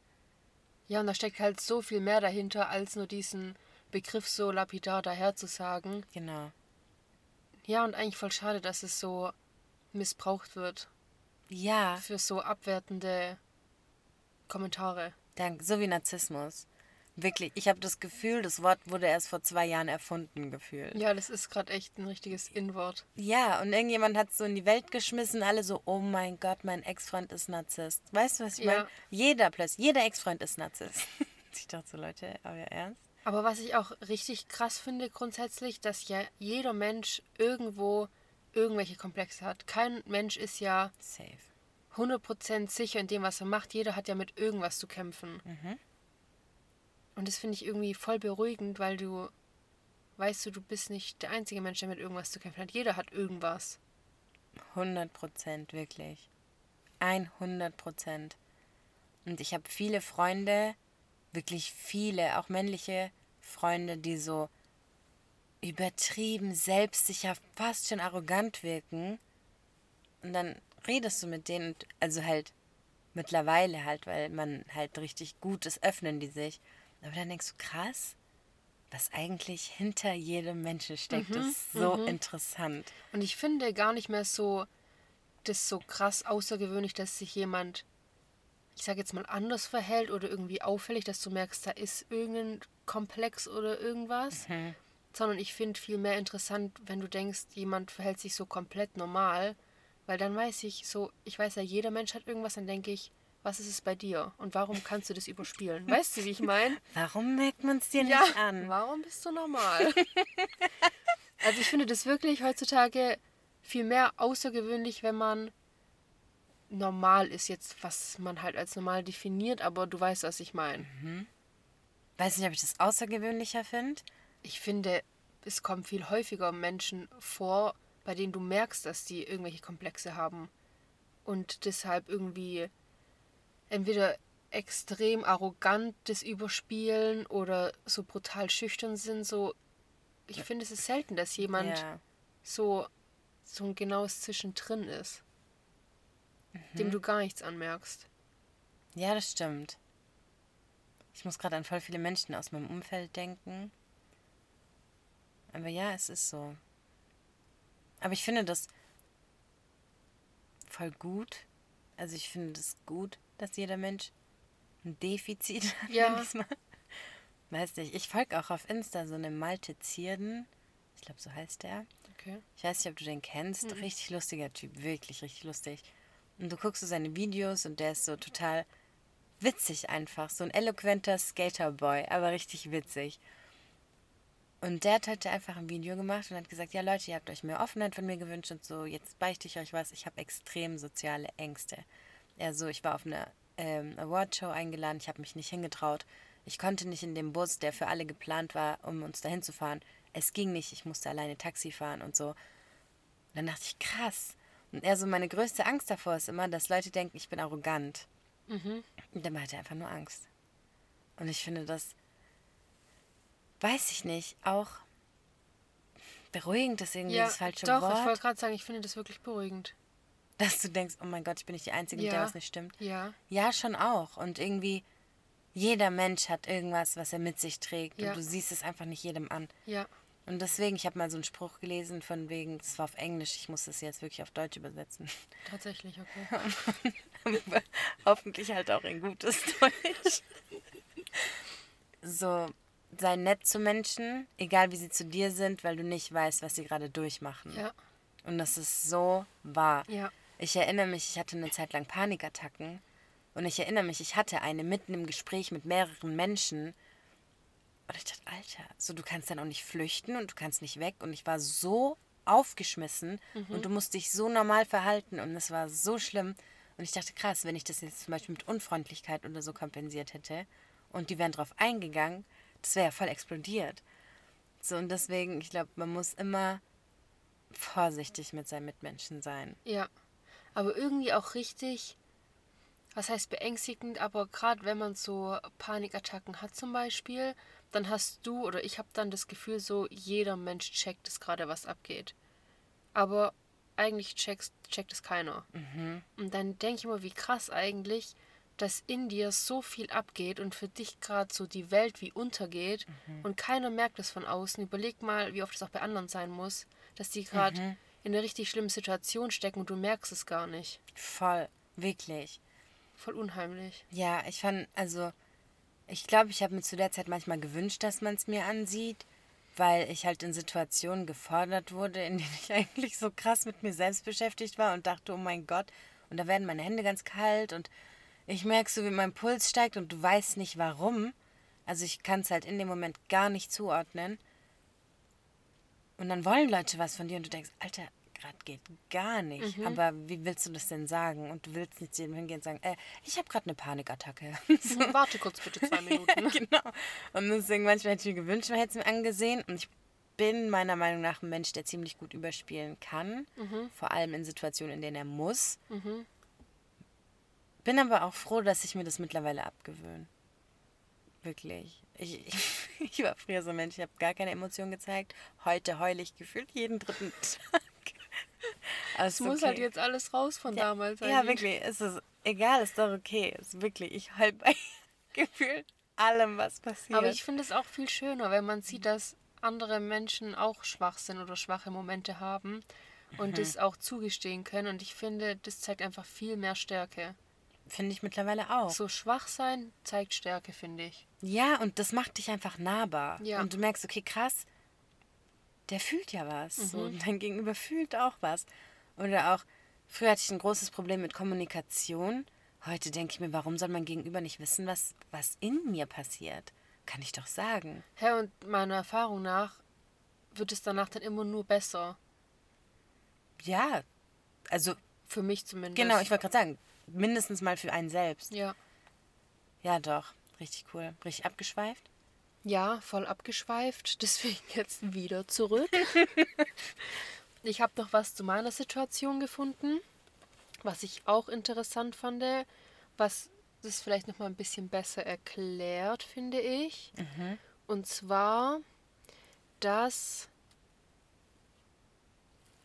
Ja, und da steckt halt so viel mehr dahinter, als nur diesen Begriff so lapidar daher zu sagen. Genau. Ja, und eigentlich voll schade, dass es so missbraucht wird Ja, für so abwertende Kommentare. dank, so wie Narzissmus. Wirklich, ich habe das Gefühl, das Wort wurde erst vor zwei Jahren erfunden, gefühlt. Ja, das ist gerade echt ein richtiges In-Wort. Ja, und irgendjemand hat es so in die Welt geschmissen, alle so, oh mein Gott, mein Ex-Freund ist Narzisst. Weißt du, was ich Ja. meine? Jeder plötzlich, jeder Ex-Freund ist Narzisst. ich dachte so, Leute, euer Ernst? Aber was ich auch richtig krass finde grundsätzlich, dass ja jeder Mensch irgendwo irgendwelche Komplexe hat. Kein Mensch ist ja Safe. 100% sicher in dem, was er macht. Jeder hat ja mit irgendwas zu kämpfen. Und das finde ich irgendwie voll beruhigend, weil du weißt du, du bist nicht der einzige Mensch, der mit irgendwas zu kämpfen hat. Jeder hat irgendwas. 100 Prozent, wirklich. 100 Prozent. Und ich habe viele Freunde, wirklich viele, auch männliche Freunde, die so übertrieben, selbstsicher, fast schon arrogant wirken. Und dann redest du mit denen, also halt mittlerweile halt, weil man halt richtig gut ist, öffnen die sich. Aber dann denkst du, krass, was eigentlich hinter jedem Menschen steckt, das ist so interessant. Und ich finde gar nicht mehr so das so krass außergewöhnlich, dass sich jemand, ich sage jetzt mal, anders verhält oder irgendwie auffällig, dass du merkst, da ist irgendein Komplex oder irgendwas. Sondern ich finde viel mehr interessant, wenn du denkst, jemand verhält sich so komplett normal. Weil dann weiß ich so, ich weiß ja, jeder Mensch hat irgendwas, dann denke ich, was ist es bei dir? Und warum kannst du das überspielen? Weißt du, wie ich meine? Warum merkt man es dir Ja, nicht an? warum bist du normal? also ich finde das wirklich heutzutage viel mehr außergewöhnlich, wenn man normal ist jetzt, was man halt als normal definiert, aber du weißt, was ich meine. Weiß nicht, ob ich das außergewöhnlicher finde. Ich finde, es kommen viel häufiger Menschen vor, bei denen du merkst, dass die irgendwelche Komplexe haben und deshalb irgendwie entweder extrem arrogant das überspielen oder so brutal schüchtern sind. So, ich finde, es ist selten, dass jemand Ja. so, so ein genaues Zwischendrin ist. dem du gar nichts anmerkst. Ja, das stimmt. Ich muss gerade an voll viele Menschen aus meinem Umfeld denken. Aber ja, es ist so. Aber ich finde das voll gut. Also ich finde das gut, dass jeder Mensch ein Defizit hat. Ja. Weiß nicht, ich folge auch auf Insta so einem Malte Zierden. Ich glaube, so heißt der. Okay. Ich weiß nicht, ob du den kennst. Richtig lustiger Typ, wirklich richtig lustig. Und du guckst so seine Videos und der ist so total witzig einfach. So ein eloquenter Skaterboy, aber richtig witzig. Und der hat heute einfach ein Video gemacht und hat gesagt, ja Leute, ihr habt euch mehr Offenheit von mir gewünscht und so, jetzt beichte ich euch was, ich habe extrem soziale Ängste. Er so, ich war auf eine ähm, Awardshow eingeladen, ich habe mich nicht hingetraut. Ich konnte nicht in dem Bus, der für alle geplant war, um uns dahin zu fahren. Es ging nicht, ich musste alleine Taxi fahren und so. Und dann dachte ich, krass. Und er so, meine größte Angst davor ist immer, dass Leute denken, ich bin arrogant. Mhm. Und dabei hat er einfach nur Angst. Und ich finde das, weiß ich nicht, auch beruhigend ist irgendwie Ja, das falsche doch, ich Wort. wollte gerade sagen, ich finde das wirklich beruhigend. Dass du denkst, oh mein Gott, ich bin nicht die Einzige, mit der Ja. was nicht stimmt. Ja. Ja, schon auch. Und irgendwie, jeder Mensch hat irgendwas, was er mit sich trägt. Ja. Und du siehst es einfach nicht jedem an. Ja. Und deswegen, ich habe mal so einen Spruch gelesen von wegen, das war auf Englisch, ich muss das jetzt wirklich auf Deutsch übersetzen. Tatsächlich, okay. Hoffentlich halt auch in gutes Deutsch. so, sei nett zu Menschen, egal wie sie zu dir sind, weil du nicht weißt, was sie gerade durchmachen. Ja. Und das ist so wahr. Ja. Ich erinnere mich, ich hatte eine Zeit lang Panikattacken. Und ich erinnere mich, ich hatte eine mitten im Gespräch mit mehreren Menschen. Und ich dachte, Alter, so du kannst dann auch nicht flüchten und du kannst nicht weg. Und ich war so aufgeschmissen und du musst dich so normal verhalten. Und es war so schlimm. Und ich dachte, krass, wenn ich das jetzt zum Beispiel mit Unfreundlichkeit oder so kompensiert hätte und die wären drauf eingegangen, das wäre ja voll explodiert. So, und deswegen, ich glaube, man muss immer vorsichtig mit seinen Mitmenschen sein. Ja. Aber irgendwie auch richtig, was heißt beängstigend, aber gerade wenn man so Panikattacken hat zum Beispiel, dann hast du oder ich habe dann das Gefühl, so jeder Mensch checkt es gerade, was abgeht. Aber eigentlich checkst, checkt es keiner. Und dann denke ich immer, wie krass eigentlich, dass in dir so viel abgeht und für dich gerade so die Welt wie untergeht und keiner merkt es von außen. Überleg mal, wie oft es auch bei anderen sein muss, dass die gerade in einer richtig schlimmen Situation stecken und du merkst es gar nicht. Voll, wirklich. Voll unheimlich. Ja, ich fand, also, ich glaube, ich habe mir zu der Zeit manchmal gewünscht, dass man es mir ansieht, weil ich halt in Situationen gefordert wurde, in denen ich eigentlich so krass mit mir selbst beschäftigt war und dachte, oh mein Gott, und da werden meine Hände ganz kalt und ich merke so, wie mein Puls steigt und du weißt nicht warum. Also ich kann es halt in dem Moment gar nicht zuordnen. Und dann wollen Leute was von dir und du denkst, Alter, gerade geht gar nicht. Aber wie willst du das denn sagen? Und du willst nicht zu jedem hingehen und sagen, äh, ich habe gerade eine Panikattacke. so, Warte kurz bitte zwei Minuten. genau. Und deswegen manchmal hätte ich mir gewünscht, man hätte es mir angesehen. Und ich bin meiner Meinung nach ein Mensch, der ziemlich gut überspielen kann. Vor allem in Situationen, in denen er muss. Bin aber auch froh, dass ich mir das mittlerweile abgewöhne. Wirklich. Ich, ich, war früher so ein Mensch, ich habe gar keine Emotionen gezeigt. Heute heule ich gefühlt jeden dritten Tag. Es muss halt jetzt alles raus von damals. Ja, eigentlich. wirklich. Es ist egal, ist doch okay. Es ist wirklich, ich heul bei gefühlt allem, was passiert. Aber ich finde es auch viel schöner, wenn man sieht, dass andere Menschen auch schwach sind oder schwache Momente haben und das auch zugestehen können. Und ich finde, das zeigt einfach viel mehr Stärke. Finde ich mittlerweile auch. So schwach sein zeigt Stärke, finde ich. Ja, und das macht dich einfach nahbar. Ja. Und du merkst, okay, krass, der fühlt ja was. So, und dein Gegenüber fühlt auch was. Oder auch, früher hatte ich ein großes Problem mit Kommunikation. Heute denke ich mir, warum soll mein Gegenüber nicht wissen, was, was in mir passiert? Kann ich doch sagen. Hä, und meiner Erfahrung nach wird es danach dann immer nur besser. Ja, also, Für mich zumindest. genau, ich wollte gerade sagen, mindestens mal für einen selbst. Ja. Ja, doch. Richtig cool. Richtig abgeschweift. Ja, voll abgeschweift. Deswegen jetzt wieder zurück. ich habe noch was zu meiner Situation gefunden, was ich auch interessant fand, was das vielleicht noch mal ein bisschen besser erklärt, finde ich. Und zwar, dass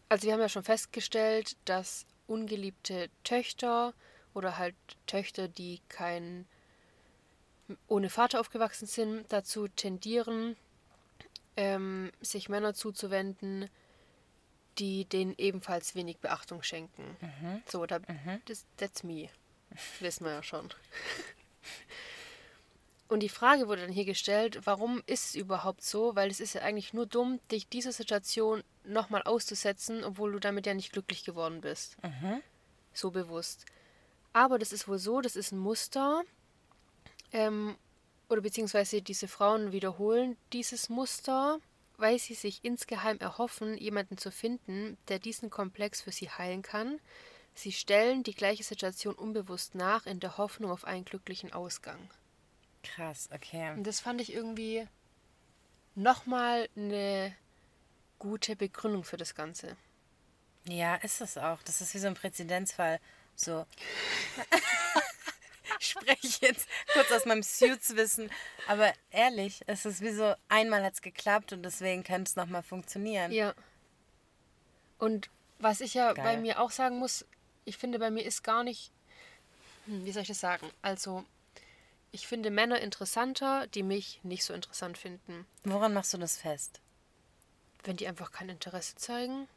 also wir haben ja schon festgestellt, dass ungeliebte Töchter oder halt Töchter, die kein ohne Vater aufgewachsen sind, dazu tendieren, ähm, sich Männer zuzuwenden, die denen ebenfalls wenig Beachtung schenken. Mhm. So, da, das, that's me. Wissen wir ja schon. Und die Frage wurde dann hier gestellt, warum ist es überhaupt so? Weil es ist ja eigentlich nur dumm, dich dieser Situation nochmal auszusetzen, obwohl du damit ja nicht glücklich geworden bist. So bewusst. Aber das ist wohl so, das ist ein Muster. Ähm, oder beziehungsweise diese Frauen wiederholen dieses Muster, weil sie sich insgeheim erhoffen, jemanden zu finden, der diesen Komplex für sie heilen kann. Sie stellen die gleiche Situation unbewusst nach, in der Hoffnung auf einen glücklichen Ausgang. Krass, okay. Und das fand ich irgendwie nochmal eine gute Begründung für das Ganze. Ja, ist es auch. Das ist wie so ein Präzedenzfall. So. ich spreche jetzt kurz aus meinem Suits-Wissen. Aber ehrlich, es ist wie so, einmal hat es geklappt und deswegen könnte es nochmal funktionieren. Ja. Und was ich ja Geil. bei mir auch sagen muss, ich finde, bei mir ist gar nicht, hm, wie soll ich das sagen? Also, ich finde Männer interessanter, die mich nicht so interessant finden. Woran machst du das fest? Wenn die einfach kein Interesse zeigen.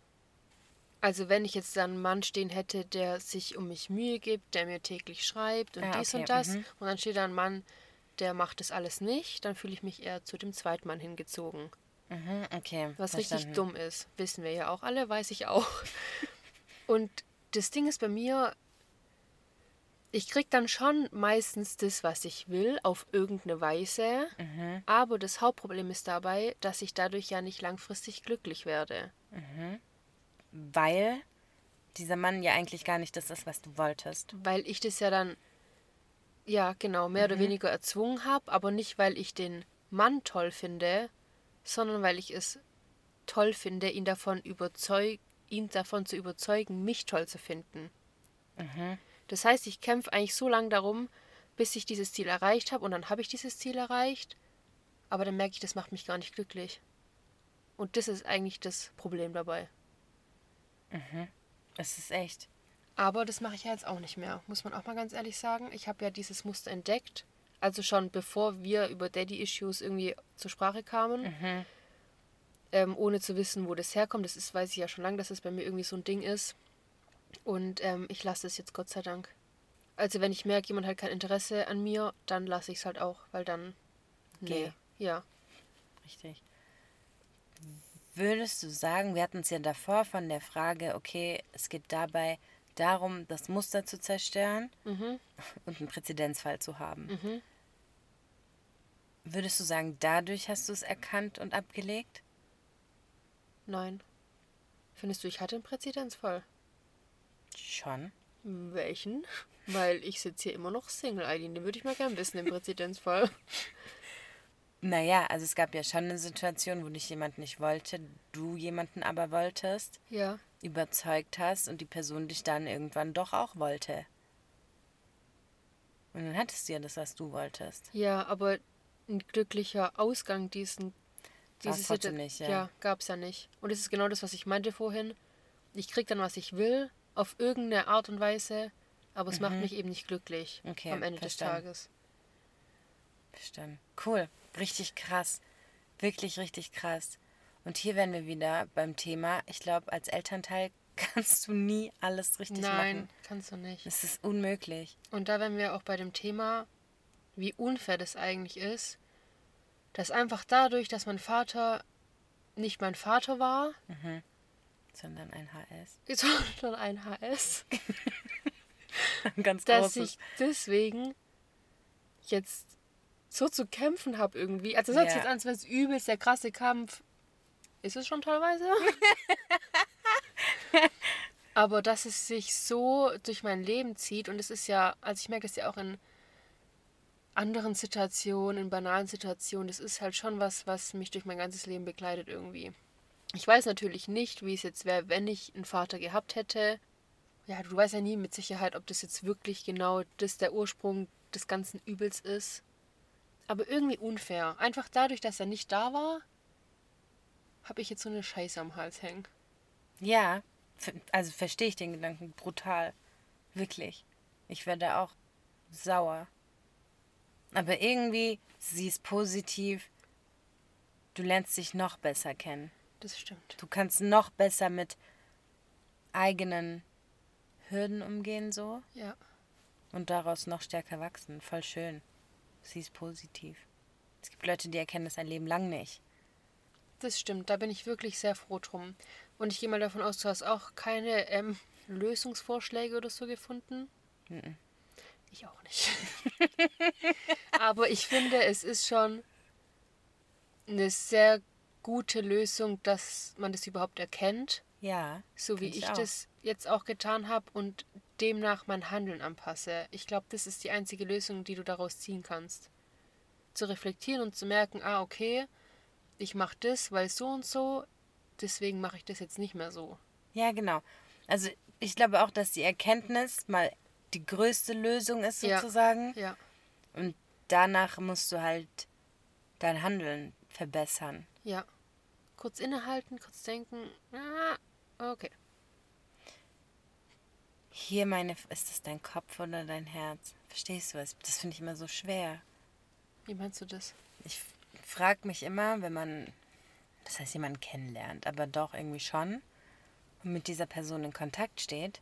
Also wenn ich jetzt einen Mann stehen hätte, der sich um mich Mühe gibt, der mir täglich schreibt und Ah, dies okay, und das, mhm. und dann steht da ein Mann, der macht das alles nicht, dann fühle ich mich eher zu dem zweiten Mann hingezogen. Mhm, okay. Was richtig verstanden. dumm ist, wissen wir ja auch alle, weiß ich auch. Und das Ding ist bei mir, ich krieg dann schon meistens das, was ich will, auf irgendeine Weise. Mhm. Aber das Hauptproblem ist dabei, dass ich dadurch ja nicht langfristig glücklich werde. Weil dieser Mann ja eigentlich gar nicht das ist, was du wolltest. Weil ich das ja dann, ja genau, mehr oder weniger erzwungen habe, aber nicht, weil ich den Mann toll finde, sondern weil ich es toll finde, ihn davon, überzeug ihn davon zu überzeugen, mich toll zu finden. Das heißt, ich kämpfe eigentlich so lange darum, bis ich dieses Ziel erreicht habe und dann habe ich dieses Ziel erreicht, aber dann merke ich, das macht mich gar nicht glücklich. Und das ist eigentlich das Problem dabei. Es ist echt. Aber das mache ich ja jetzt auch nicht mehr, muss man auch mal ganz ehrlich sagen. Ich habe ja dieses Muster entdeckt, also schon bevor wir über Daddy-Issues irgendwie zur Sprache kamen, ähm, ohne zu wissen, wo das herkommt. Das ist, weiß ich ja schon lange, dass es bei mir irgendwie so ein Ding ist. Und ähm, ich lasse es jetzt Gott sei Dank. Also wenn ich merke, jemand hat kein Interesse an mir, dann lasse ich es halt auch, weil dann, nee, Geh. ja. Richtig. Würdest du sagen, wir hatten es ja davor von der Frage, okay, es geht dabei darum, das Muster zu zerstören und einen Präzedenzfall zu haben. Würdest du sagen, dadurch hast du es erkannt und abgelegt? Nein. Findest du, ich hatte einen Präzedenzfall? Schon. Welchen? Weil ich sitze hier immer noch Single, Eileen. Den würde ich mal gern wissen, den Präzedenzfall. Naja, also es gab ja schon eine Situation, wo dich jemand nicht wollte, du jemanden aber wolltest, Ja. überzeugt hast und die Person dich dann irgendwann doch auch wollte. Und dann hattest du ja das, was du wolltest. Ja, aber ein glücklicher Ausgang diesen diese trotzdem Situ- nicht, ja. ja, gab's ja nicht. Und es ist genau das, was ich meinte vorhin. Ich krieg dann, was ich will, auf irgendeine Art und Weise, aber es macht mich eben nicht glücklich Mhm. Okay, am Ende verstanden. des Tages. Verstanden. Cool. Richtig krass. Wirklich, richtig krass. Und hier wären wir wieder beim Thema. Ich glaube, als Elternteil kannst du nie alles richtig Nein, machen. kannst du nicht. Es ist unmöglich. Und da wären wir auch bei dem Thema, wie unfair das eigentlich ist, dass einfach dadurch, dass mein Vater nicht mein Vater war, Sondern ein HS. sondern ein HS, Ein ganz dass großes. ich deswegen jetzt so zu kämpfen habe irgendwie. Also das hört sich jetzt an, als wäre es übelst der krasse Kampf. Ist es schon teilweise? Aber dass es sich so durch mein Leben zieht und es ist ja, also ich merke das ja auch in anderen Situationen, in banalen Situationen, das ist halt schon was, was mich durch mein ganzes Leben begleitet irgendwie. Ich weiß natürlich nicht, wie es jetzt wäre, wenn ich einen Vater gehabt hätte. Ja, du weißt ja nie mit Sicherheit, ob das jetzt wirklich genau das der Ursprung des ganzen Übels ist. Aber irgendwie unfair. Einfach dadurch, dass er nicht da war, habe ich jetzt so eine Scheiße am Hals hängen. Ja, Also verstehe ich den Gedanken brutal. Wirklich. Ich werde auch sauer. Aber irgendwie, sie ist positiv. Du lernst dich noch besser kennen. Das stimmt. Du kannst noch besser mit eigenen Hürden umgehen, so. Ja. Und daraus noch stärker wachsen. Voll schön. Sie ist positiv. Es gibt Leute, die erkennen das ein Leben lang nicht. Das stimmt. Da bin ich wirklich sehr froh drum. Und ich gehe mal davon aus, du hast auch keine ähm, Lösungsvorschläge oder so gefunden. Mhm. Ich auch nicht. Aber ich finde, es ist schon eine sehr gute Lösung, dass man das überhaupt erkennt. Ja. So wie ich auch. das jetzt auch getan habe und demnach mein Handeln anpasse. Ich glaube, das ist die einzige Lösung, die du daraus ziehen kannst. Zu reflektieren und zu merken, ah, okay, ich mache das, weil so und so, deswegen mache ich das jetzt nicht mehr so. Ja, genau. Also ich glaube auch, dass die Erkenntnis mal die größte Lösung ist, Ja. sozusagen. Ja, Und danach musst du halt dein Handeln verbessern. ja. Kurz innehalten, kurz denken, ah, okay. Hier, meine, ist das dein Kopf oder dein Herz? Verstehst du was? Das finde ich immer so schwer. Wie meinst du das? Ich frage mich immer, wenn man, das heißt, jemanden kennenlernt, aber doch irgendwie schon und mit dieser Person in Kontakt steht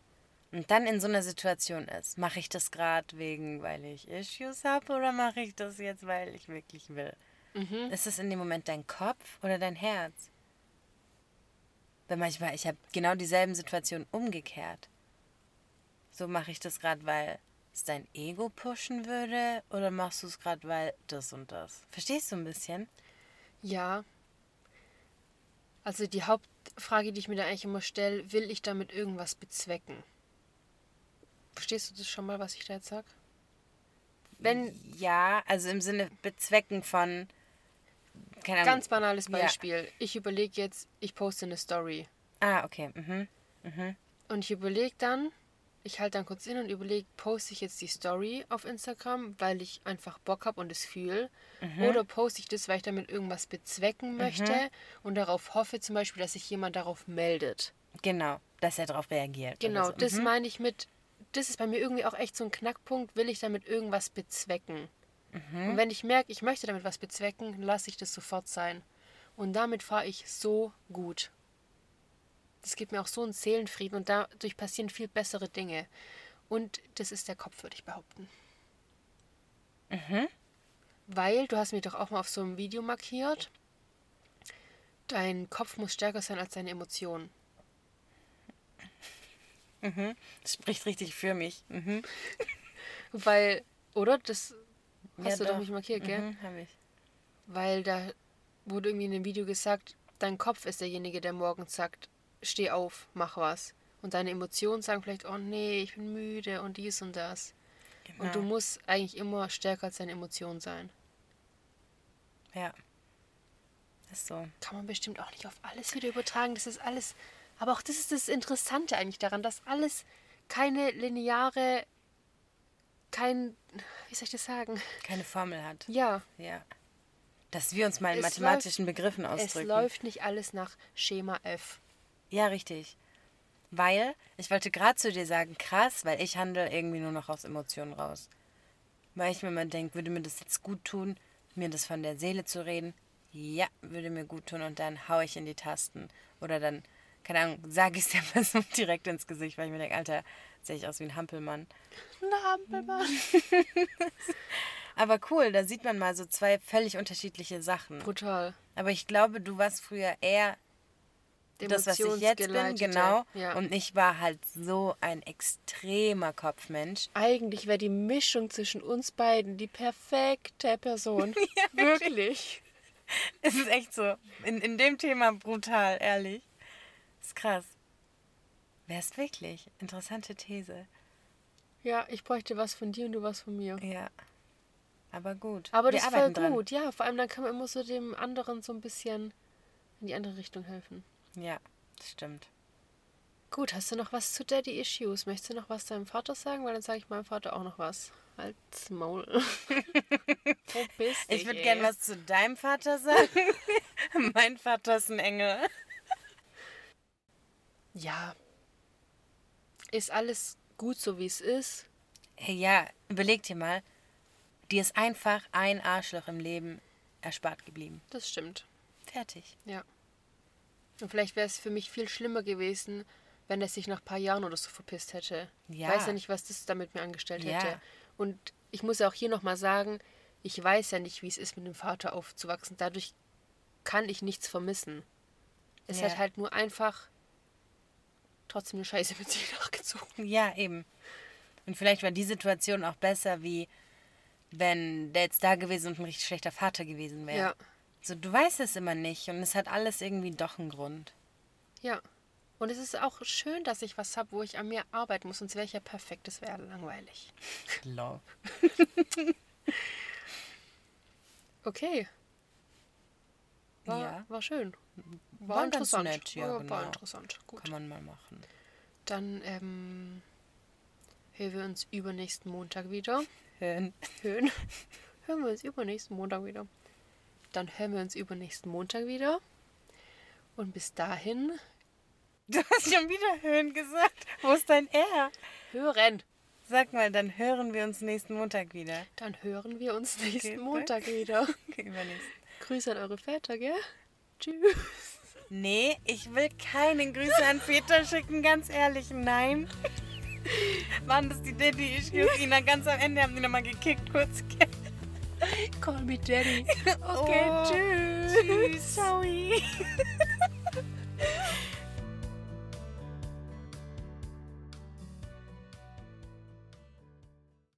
und dann in so einer Situation ist, mache ich das gerade wegen, weil ich Issues habe oder mache ich das jetzt, weil ich wirklich will? Mhm. Ist es in dem Moment dein Kopf oder dein Herz? Weil manchmal, ich habe genau dieselben Situationen umgekehrt. So mache ich das gerade, weil es dein Ego pushen würde oder machst du es gerade, weil das und das? Verstehst du ein bisschen? Ja. Also die Hauptfrage, die ich mir da eigentlich immer stelle, will ich damit irgendwas bezwecken? Verstehst du das schon mal, was ich da jetzt sag? Wenn, Ja, also im Sinne bezwecken von. Keine Ahnung. ganz banales Ja. Beispiel. Ich überlege jetzt, ich poste eine Story. Ah, okay. Mhm. Und ich überlege dann, ich halte dann kurz in und überlege, poste ich jetzt die Story auf Instagram, weil ich einfach Bock habe und es fühle? Mhm. Oder poste ich das, weil ich damit irgendwas bezwecken möchte und darauf hoffe zum Beispiel, dass sich jemand darauf meldet? Genau, dass er darauf reagiert. Genau, so. das Mhm. meine ich mit, das ist bei mir irgendwie auch echt so ein Knackpunkt, will ich damit irgendwas bezwecken? Mhm. Und wenn ich merke, ich möchte damit was bezwecken, lasse ich das sofort sein. Und damit fahre ich so gut. Das gibt mir auch so einen Seelenfrieden und dadurch passieren viel bessere Dinge. Und das ist der Kopf, würde ich behaupten. Mhm. Weil, du hast mir doch auch mal auf so einem Video markiert, dein Kopf muss stärker sein als deine Emotionen. Das spricht richtig für mich. Mhm. Weil, oder? Das hast Ja, du doch doch. nicht markiert, gell? Mhm, hab ich. Weil da wurde irgendwie in dem Video gesagt, dein Kopf ist derjenige, der morgens sagt, steh auf, mach was. Und deine Emotionen sagen vielleicht, oh nee, ich bin müde und dies und das. Genau. Und du musst eigentlich immer stärker als deine Emotionen sein. Ja. Ist so. Kann man bestimmt auch nicht auf alles wieder übertragen. Das ist alles. Aber auch das ist das Interessante eigentlich daran, dass alles keine lineare, kein, wie soll ich das sagen? Keine Formel hat. Ja, Ja. Dass wir uns mal in Es mathematischen Begriffen es ausdrücken. läuft nicht alles nach Schema F. Ja, richtig. Weil, ich wollte gerade zu dir sagen, krass, weil ich handle irgendwie nur noch aus Emotionen raus. Weil ich mir mal denke, würde mir das jetzt gut tun, mir das von der Seele zu reden? Ja, würde mir gut tun und dann hau ich in die Tasten. Oder dann, keine Ahnung, sage ich es der Person direkt ins Gesicht, weil ich mir denke, Alter, sehe ich aus wie ein Hampelmann. Na, Hampelmann. Aber cool, da sieht man mal so zwei völlig unterschiedliche Sachen. Brutal. Aber ich glaube, du warst früher eher das, was ich jetzt bin, genau. Ja. Und ich war halt so ein extremer Kopfmensch. Eigentlich wäre die Mischung zwischen uns beiden die perfekte Person. Wirklich. Es ist echt so. In, in dem Thema brutal, ehrlich. ist krass. Wär's wirklich? Interessante These. Ja, ich bräuchte was von dir und du was von mir. Ja. Aber gut. Aber das ist voll arbeiten dran. gut, ja. Vor allem dann kann man immer so dem anderen so ein bisschen in die andere Richtung helfen. Ja, das stimmt. Gut, hast du noch was zu Daddy Issues? Möchtest du noch was deinem Vater sagen? Weil dann sage ich meinem Vater auch noch was. Halt's Maul. Verpiss dich, Ich würde ey. gern was zu deinem Vater sagen. mein Vater ist ein Engel. Ja, ist alles gut so, wie es ist. Hey, ja, überleg dir mal, dir ist einfach ein Arschloch im Leben erspart geblieben. Das stimmt. Fertig. Ja. Und vielleicht wäre es für mich viel schlimmer gewesen, wenn er sich nach ein paar Jahren oder so verpisst hätte. Ja. Ich weiß ja nicht, was das damit mir angestellt Ja. hätte. Und ich muss auch hier nochmal sagen, ich weiß ja nicht, wie es ist, mit dem Vater aufzuwachsen. Dadurch kann ich nichts vermissen. Es Ja. hat halt nur einfach trotzdem eine Scheiße mit sich nachgezogen. Ja, eben. Und vielleicht war die Situation auch besser, wie wenn der jetzt da gewesen und ein richtig schlechter Vater gewesen wäre. Ja. So, du weißt es immer nicht und es hat alles irgendwie doch einen Grund. Ja. Und es ist auch schön, dass ich was habe, wo ich an mir arbeiten muss, sonst wäre ich ja perfekt, das wäre langweilig. Love. Okay. War, Ja. war schön. War, War interessant. nett, ja, war, genau. war interessant. Gut. Kann man mal machen. Dann ähm, hören wir uns übernächsten Montag wieder. Hören. Hören. hören wir uns übernächsten Montag wieder. Dann hören wir uns übernächsten Montag wieder. Und bis dahin Du hast schon wieder hören gesagt. Wo ist dein R? hören. Sag mal, dann hören wir uns nächsten Montag wieder. Dann hören wir uns nächsten Okay, Montag wieder. Okay, übernächsten. Grüße an eure Väter, gell? Tschüss. Nee, ich will keine Grüße an Peter schicken, ganz ehrlich, nein. Waren das die Daddy Issues? Ina, ganz am Ende haben die nochmal gekickt, kurz. Call me Daddy. Okay, Oh, tschüss. tschüss. Sorry.